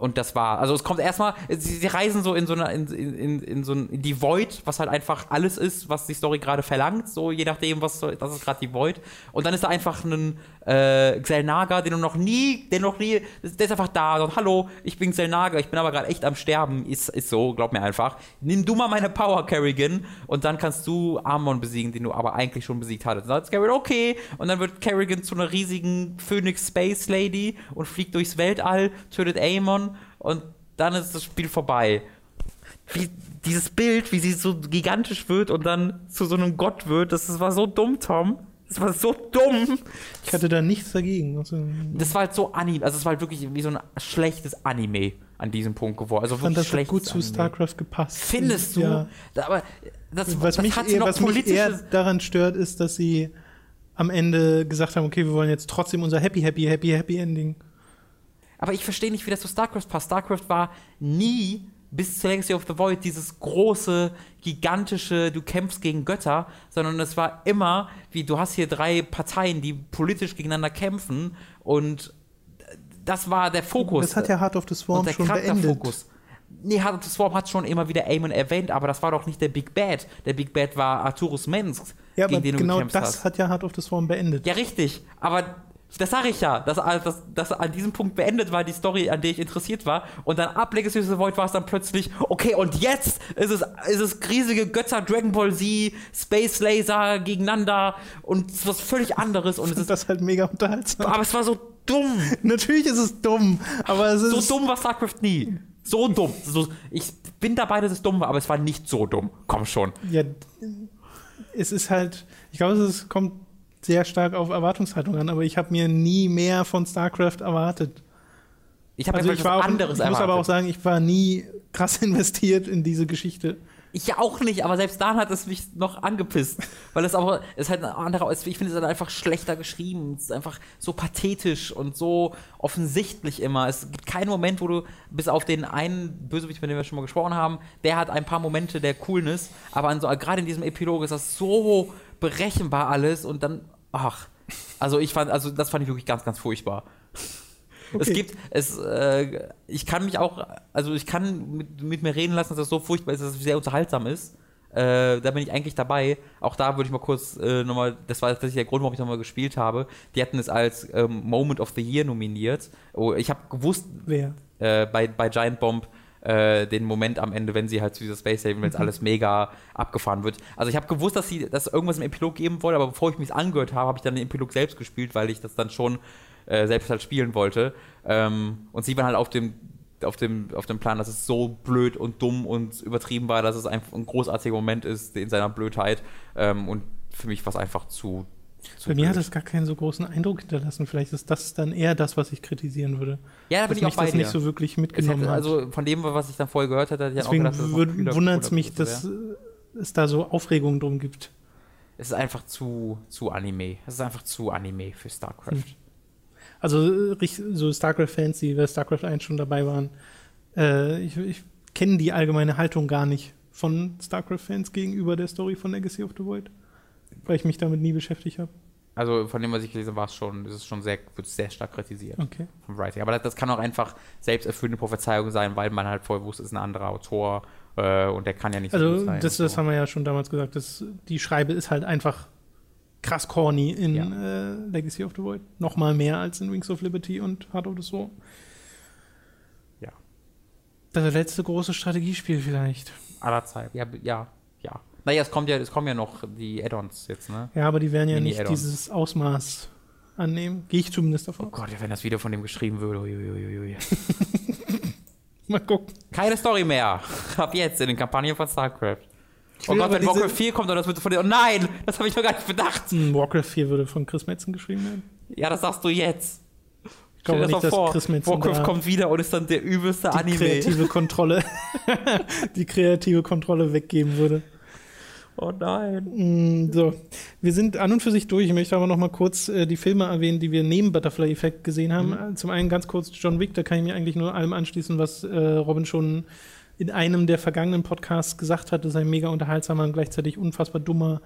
Und das war, also es kommt erstmal, sie, sie reisen so in so eine, in, in, in so ein, in die Void, was halt einfach alles ist, was die Story gerade verlangt, so je nachdem, was, das ist gerade die Void. Und dann ist da einfach ein äh, Xelnaga, den du noch nie, der noch nie, der ist einfach da, und hallo, ich bin Xelnaga, ich bin aber gerade echt am Sterben, ist, ist so, glaub mir einfach. Nimm du mal meine Power, Kerrigan, und dann kannst du Amon besiegen, den du aber eigentlich schon besiegt hattest. Und dann sagt Kerrigan, okay, und dann wird Kerrigan zu einer riesigen Phoenix Space Lady und fliegt durchs Weltall, tötet Aemon, und dann ist das Spiel vorbei. Wie, dieses Bild, wie sie so gigantisch wird und dann zu so einem Gott wird, das, das war so dumm, Tom. Das war so dumm. Ich hatte da nichts dagegen. Also, Das war halt so Anime, also es war halt wirklich wie so ein schlechtes Anime an diesem Punkt geworden. Also ich fand wirklich das gut zu. StarCraft gepasst. Findest du? Ja. Aber das, Was, das mich, hat eher, was mich eher daran stört, ist, dass sie am Ende gesagt haben, okay, wir wollen jetzt trotzdem unser Happy, Happy, Happy, Happy Ending. Aber ich verstehe nicht, wie das zu StarCraft passt. StarCraft war nie bis zu Legacy of the Void dieses große, gigantische, du kämpfst gegen Götter, sondern es war immer, wie du hast hier drei Parteien, die politisch gegeneinander kämpfen und das war der Fokus. Das hat ja Heart of the Swarm und der schon beendet. Charakterfokus. Nee, Heart of the Swarm hat schon immer wieder Aemon erwähnt, aber das war doch nicht der Big Bad. Der Big Bad war Arturus Mensk, Ja, gegen den du genau gekämpft das hast. hat ja Heart of the Swarm beendet. Ja, richtig. Aber das sage ich ja, dass, dass, dass an diesem Punkt beendet war die Story, an der ich interessiert war. Und dann ab Legacy of the Void war es dann plötzlich, okay, und jetzt ist es, ist es riesige Götter, Dragon Ball Z, Space Laser gegeneinander und es ist was völlig anderes. Und es ist, das halt mega unterhaltsam. aber es war so dumm. Natürlich ist es dumm, aber es So ist dumm war StarCraft nie. So dumm. So, ich bin dabei, dass es dumm war, aber es war nicht so dumm. Komm schon. Ja, es ist halt, ich glaube, es ist, kommt sehr stark auf Erwartungshaltung an, aber ich habe mir nie mehr von StarCraft erwartet. Ich habe Also ich war auch, anderes ich muss aber auch erwartet. sagen, ich war nie krass investiert in diese Geschichte. Ich ja auch nicht, aber selbst dann hat es mich noch angepisst. Weil es aber, es ist halt ein anderer, ich finde es halt einfach schlechter geschrieben. Es ist einfach so pathetisch und so offensichtlich immer. Es gibt keinen Moment, wo du, bis auf den einen Bösewicht, mit dem wir schon mal gesprochen haben, der hat ein paar Momente der Coolness, aber an so, gerade in diesem Epilog ist das so berechenbar alles und dann, ach. Also ich fand, also das fand ich wirklich ganz, ganz furchtbar. Es Okay. gibt, es, äh, ich kann mich auch, also ich kann mit, mit mir reden lassen, dass das so furchtbar ist, dass es sehr unterhaltsam ist. Äh, da bin ich eigentlich dabei. Auch da würde ich mal kurz äh, nochmal, das war tatsächlich der Grund, warum ich nochmal gespielt habe. Die hatten es als ähm, Moment of the Year nominiert. Oh, ich habe gewusst, Wer? äh, bei, bei Giant Bomb äh, den Moment am Ende, wenn sie halt zu dieser Space Station, wenn es alles mega abgefahren wird. Also ich habe gewusst, dass sie dass irgendwas im Epilog geben wollen, aber bevor ich mich angehört habe, habe ich dann den Epilog selbst gespielt, weil ich das dann schon äh, selbst halt spielen wollte. Ähm, und sie waren halt auf dem auf dem, auf dem Plan, dass es so blöd und dumm und übertrieben war, dass es einfach ein großartiger Moment ist in seiner Blödheit. Ähm, und für mich war es einfach zu. Bei mir hat es gar keinen so großen Eindruck hinterlassen. Vielleicht ist das dann eher das, was ich kritisieren würde. Ja, da bin ich auch bei das dir. nicht so wirklich mitgenommen hätte, also von dem, was ich dann vorher gehört hatte, hätte ich Deswegen auch gedacht, dass wundert es mich, wäre. dass äh, es da so Aufregung drum gibt. Es ist einfach zu, zu Anime. Es ist einfach zu Anime für StarCraft. Also äh, so StarCraft-Fans, die bei StarCraft 1 schon dabei waren, äh, ich, ich kenne die allgemeine Haltung gar nicht von StarCraft-Fans gegenüber der Story von Legacy of the Void, weil ich mich damit nie beschäftigt habe. Also von dem, was ich gelesen habe, war es schon, ist es schon sehr, wird sehr stark kritisiert Okay. vom Writing. Aber das, das kann auch einfach selbsterfüllende Prophezeiung sein, weil man halt vorher wusste, es ist ein anderer Autor äh, und der kann ja nicht so Also gut sein. das, und das so. haben wir ja schon damals gesagt, dass die Schreibe ist halt einfach krass corny in Ja. äh, Legacy of the Void. Nochmal mehr als in Wings of Liberty und Heart of the Soul. Ja. Das letzte große Strategiespiel vielleicht. aller Zeit. Ja, ja, ja. Naja, es kommt ja, es kommen ja noch die Add-ons jetzt, ne? Ja, aber die werden ja nicht dieses Ausmaß annehmen. Gehe ich zumindest davon Oh. Gott, wenn das Video von dem geschrieben würde. Uiuiuiui. Mal gucken. Keine Story mehr. Ab jetzt in den Kampagnen von StarCraft. Oh Gott, wenn Warcraft 4 kommt, dann das wird von dir. Oh nein, das habe ich noch gar nicht bedacht. Hm, Warcraft 4 würde von Chris Metzen geschrieben werden. Ja, das sagst du jetzt. Ich glaube nicht, das dass vor. Chris Metzen Warcraft da kommt wieder und ist dann der übelste die Anime. kreative Kontrolle, die kreative Kontrolle weggeben würde. Oh nein. Mm, So, wir sind an und für sich durch. Ich möchte aber noch mal kurz äh, die Filme erwähnen, die wir neben Butterfly Effect gesehen haben. Mhm. Äh, Zum einen ganz kurz John Wick, da kann ich mir eigentlich nur allem anschließen, was äh, Robin schon in einem der vergangenen Podcasts gesagt hat. Das ist ein mega unterhaltsamer und gleichzeitig unfassbar dummer,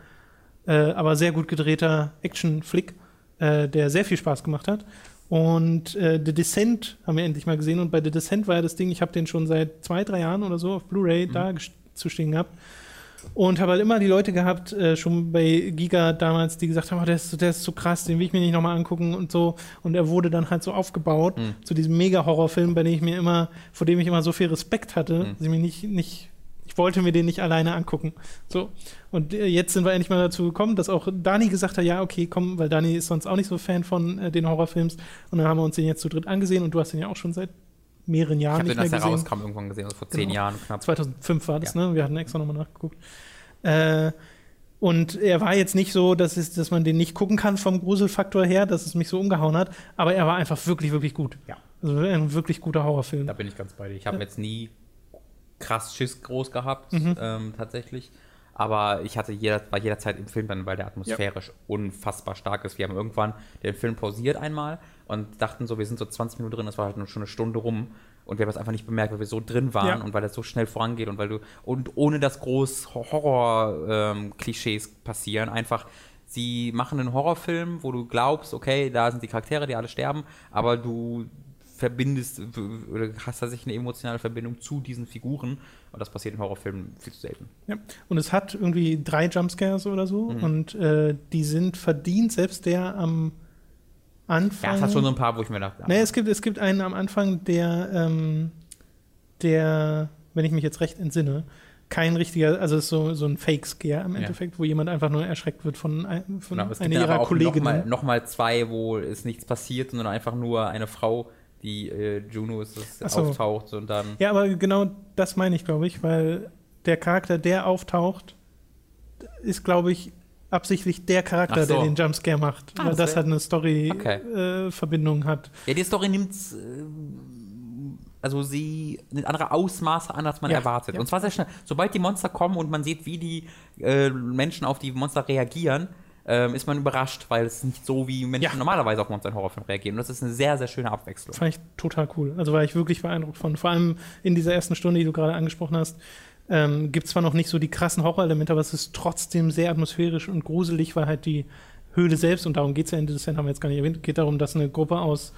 äh, aber sehr gut gedrehter Action-Flick, äh, der sehr viel Spaß gemacht hat. Und äh, The Descent haben wir endlich mal gesehen. Und bei The Descent war ja das Ding, ich habe den schon seit zwei, drei Jahren oder so auf Blu-ray da ges- zu stehen gehabt. Und habe halt immer die Leute gehabt, äh, schon bei Giga damals, die gesagt haben, oh, der, ist, der ist so krass, den will ich mir nicht nochmal angucken und so. Und er wurde dann halt so aufgebaut Mhm. zu diesem Mega-Horrorfilm, bei dem ich mir immer, vor dem ich immer so viel Respekt hatte, Mhm. dass ich mir nicht, nicht, ich wollte mir den nicht alleine angucken. So. Und äh, jetzt sind wir endlich mal dazu gekommen, dass auch Dani gesagt hat, ja, okay, komm, weil Dani ist sonst auch nicht so Fan von äh, den Horrorfilms. Und dann haben wir uns den jetzt zu dritt angesehen und du hast den ja auch schon seit mehreren Ich Jahren habe nicht den, als mehr er gesehen. rauskam, irgendwann gesehen, also vor zehn Genau. Jahren knapp. 2005 war das, Ja. ne? Wir hatten extra nochmal nachgeguckt. Äh, und er war jetzt nicht so, dass, es, dass man den nicht gucken kann vom Gruselfaktor her, dass es mich so umgehauen hat, aber er war einfach wirklich, wirklich gut. Ja. Also ein wirklich guter Horrorfilm. Da bin ich ganz bei dir. Ich habe jetzt nie krass Schiss groß gehabt, Mhm. ähm, tatsächlich. Aber ich hatte jeder, war jederzeit im Film dann, weil der atmosphärisch unfassbar stark ist. Wir haben irgendwann den Film pausiert einmal und dachten so, wir sind so 20 Minuten drin, das war halt nur schon eine Stunde rum. Und wir haben es einfach nicht bemerkt, weil wir so drin waren Ja. und weil das so schnell vorangeht und weil du, und ohne dass groß Horror-Klischees passieren, einfach, sie machen einen Horrorfilm, wo du glaubst, okay, da sind die Charaktere, die alle sterben, aber du verbindest oder hast tatsächlich eine emotionale Verbindung zu diesen Figuren und das passiert in Horrorfilmen viel zu selten. Ja. Und es hat irgendwie drei Jumpscares oder so Mhm. und äh, die sind verdient, selbst der am Anfang. Ja, es hat schon so ein paar, wo ich mir dachte, Nee, es gibt, es gibt einen am Anfang, der, ähm, der, wenn ich mich jetzt recht entsinne, kein richtiger, also es ist so, so ein Fake-Scare im Ja. Endeffekt, wo jemand einfach nur erschreckt wird von, von genau, einer ihrer Kolleginnen. nochmal noch mal zwei, wo es nichts passiert, sondern einfach nur eine Frau, die äh, Juno ist, Ach so. auftaucht und dann Ja, aber genau das meine ich, glaube ich, weil der Charakter, der auftaucht, ist, glaube ich, absichtlich der Charakter, so. der den Jumpscare macht, Ah, weil das halt eine Okay. Story-Verbindung hat. Ja, die Story nimmt äh, also sie nimmt andere Ausmaße an, als man Ja, erwartet. ja. Und zwar sehr schnell. Sobald die Monster kommen und man sieht, wie die äh, Menschen auf die Monster reagieren, ähm, ist man überrascht, weil es nicht so wie Menschen Ja. normalerweise auf Monster in Horrorfilmen reagieren. Und das ist eine sehr, sehr schöne Abwechslung. Fand ich total cool. Also war ich wirklich beeindruckt von. Vor allem in dieser ersten Stunde, die du gerade angesprochen hast, ähm, gibt zwar noch nicht so die krassen Horrorelemente, aber es ist trotzdem sehr atmosphärisch und gruselig, weil halt die Höhle selbst, und darum geht es ja in dieser Szene, haben wir jetzt gar nicht erwähnt, geht darum, dass eine Gruppe aus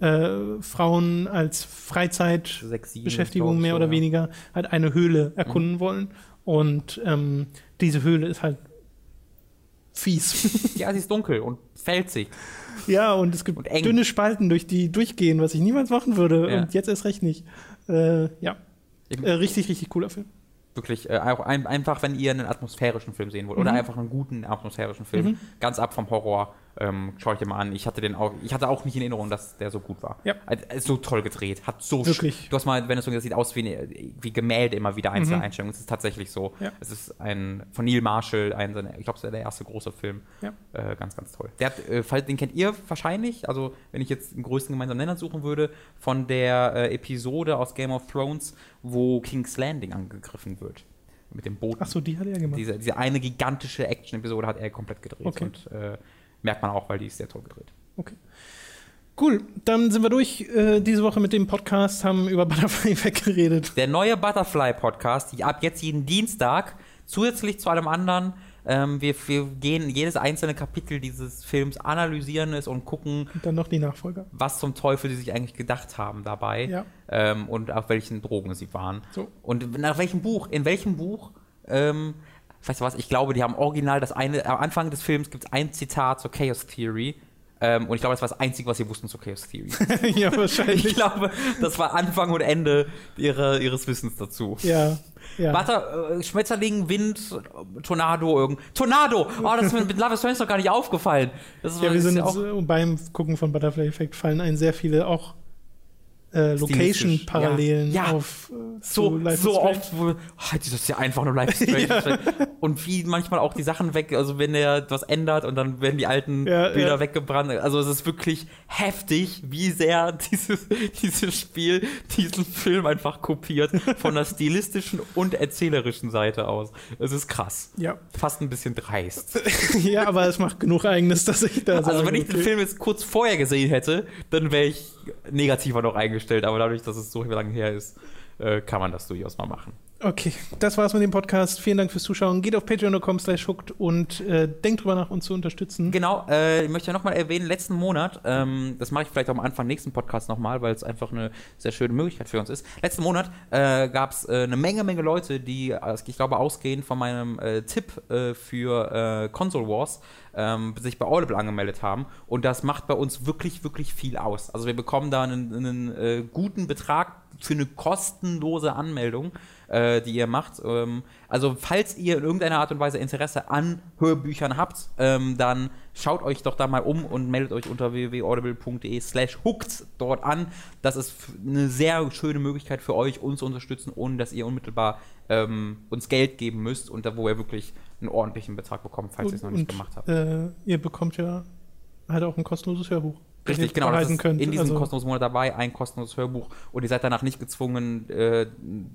äh, Frauen als Freizeitbeschäftigung mehr so, oder ja. weniger halt eine Höhle erkunden wollen. Und ähm, diese Höhle ist halt fies. Ja, sie ist dunkel und felsig. ja, und es gibt Und dünne Spalten, durch die durchgehen, was ich niemals machen würde. Ja. Und jetzt erst recht nicht. Äh, ja. Äh, richtig, richtig cooler Film. Wirklich, äh, auch ein, einfach, wenn ihr einen atmosphärischen Film sehen wollt oder Mhm. einfach einen guten atmosphärischen Film, Mhm. ganz ab vom Horror, ähm, schaut ihr mal an. Ich hatte den auch, ich hatte auch nicht in Erinnerung, dass der so gut war. Ja. Also, ist so toll gedreht, hat so Wirklich. Du hast mal, wenn es so das sieht aus wie, eine- wie Gemälde immer wieder einzelne Mhm. Einstellungen. Es ist tatsächlich so. Ja. Es ist ein von Neil Marshall, ein, ich glaube, es ist der erste große Film. Ja. Äh, ganz, ganz toll. Der hat, äh, den kennt ihr wahrscheinlich, also wenn ich jetzt den größten gemeinsamen Nenner suchen würde, von der äh, Episode aus Game of Thrones, wo King's Landing angegriffen wird. Mit dem Boot. Ach so, die hat er gemacht. Diese, diese eine gigantische Action-Episode hat er komplett gedreht. Okay. Und äh, merkt man auch, weil die ist sehr toll gedreht. Okay. Cool, dann sind wir durch äh, diese Woche mit dem Podcast, haben über Butterfly weggeredet. Der neue Butterfly-Podcast, die ab jetzt jeden Dienstag, zusätzlich zu allem anderen, ähm, wir, wir gehen jedes einzelne Kapitel dieses Films, analysieren es und gucken, Und dann noch die Nachfolger. was zum Teufel sie sich eigentlich gedacht haben dabei Ja. ähm, und auf welchen Drogen sie waren. So. Und nach welchem Buch, in welchem Buch, ähm, weißt du was, ich glaube, die haben original das eine, am Anfang des Films gibt es ein Zitat zur Chaos Theory. Ähm, und ich glaube, das war das Einzige, was sie wussten zur Chaos Theory. ja, wahrscheinlich. ich glaube, das war Anfang und Ende ihrer, ihres Wissens dazu. Ja, ja. Butter, äh, Schmetterling, Wind, Tornado, irgend. Tornado! Oh, das ist mir mit Love Strange noch gar nicht aufgefallen. Das Ja, wir ist sind ja auch äh, beim Gucken von Butterfly Effect fallen ein sehr viele auch äh, Location-Parallelen Ja. Ja. auf äh, so, so oft, wo, oh, das ist ja einfach nur Life Strange. Und wie manchmal auch die Sachen weg, also wenn der was ändert und dann werden die alten Ja, Bilder ja. weggebrannt. Also es ist wirklich heftig, wie sehr dieses, dieses Spiel diesen Film einfach kopiert von der stilistischen und erzählerischen Seite aus. Es ist krass. Ja. Fast ein bisschen dreist. ja, aber es macht genug Eigenes, dass ich da Also sage, wenn ich den okay. Film jetzt kurz vorher gesehen hätte, dann wäre ich negativer noch eingestellt. Aber dadurch, dass es so lange her ist, äh, kann man das durchaus mal machen. Okay, das war's mit dem Podcast. Vielen Dank fürs Zuschauen. Geht auf patreon.com slash hooked und äh, denkt drüber nach, uns zu unterstützen. Genau, äh, ich möchte ja nochmal erwähnen, letzten Monat, ähm, das mache ich vielleicht am Anfang nächsten Podcast nochmal, weil es einfach eine sehr schöne Möglichkeit für uns ist. Letzten Monat äh, gab es äh, eine Menge, Menge Leute, die, äh, ich glaube, ausgehend von meinem Tipp für Console Wars ähm, sich bei Audible angemeldet haben. Und das macht bei uns wirklich, wirklich viel aus. Also wir bekommen da einen, einen äh, guten Betrag für eine kostenlose Anmeldung, äh, die ihr macht. Ähm, also falls ihr in irgendeiner Art und Weise Interesse an Hörbüchern habt, ähm, dann schaut euch doch da mal um und meldet euch unter www.audible.de slash hooked dort an. Das ist eine sehr schöne Möglichkeit für euch, uns zu unterstützen, ohne dass ihr unmittelbar ähm, uns Geld geben müsst und da, wo ihr wirklich einen ordentlichen Betrag bekommt, falls ihr es noch nicht und, gemacht habt. Äh, ihr bekommt ja halt auch ein kostenloses Hörbuch. Richtig, genau. Das ist könnt. in diesem Also, kostenlosen Monat dabei, ein kostenloses Hörbuch und ihr seid danach nicht gezwungen, äh,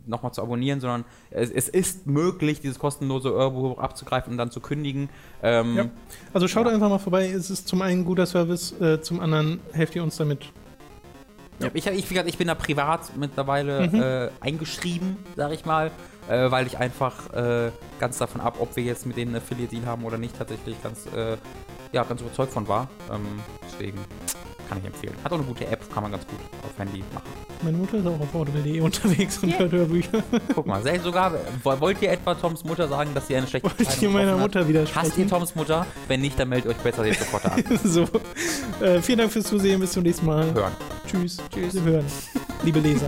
nochmal zu abonnieren, sondern es, es ist möglich, dieses kostenlose Hörbuch abzugreifen und dann zu kündigen. Ähm, Ja. Also schaut Ja. einfach mal vorbei. Es ist zum einen ein guter Service, äh, zum anderen helft ihr uns damit. Ja, ich, ich, ich bin da privat mittlerweile Mhm. äh, eingeschrieben, sag ich mal, äh, weil ich einfach äh, ganz davon ab, ob wir jetzt mit denen einen Affiliate-Deal haben oder nicht, tatsächlich ganz, äh, ja, ganz überzeugt von war. Ähm, deswegen kann ich empfehlen. Hat auch eine gute App, kann man ganz gut auf Handy machen. Meine Mutter ist auch auf audible.de unterwegs und hört Hörbücher. Guck mal, selbst sogar, wo- wollt ihr etwa Toms Mutter sagen, dass sie eine schlechte ich Entscheidung meiner hat? Mutter widersprechen. Hasst ihr Toms Mutter? Wenn nicht, dann meldet euch besser den Supporter an. so. Äh, vielen Dank fürs Zusehen. Bis zum nächsten Mal. Hören. Tschüss. Tschüss. Wir hören. Liebe Leser.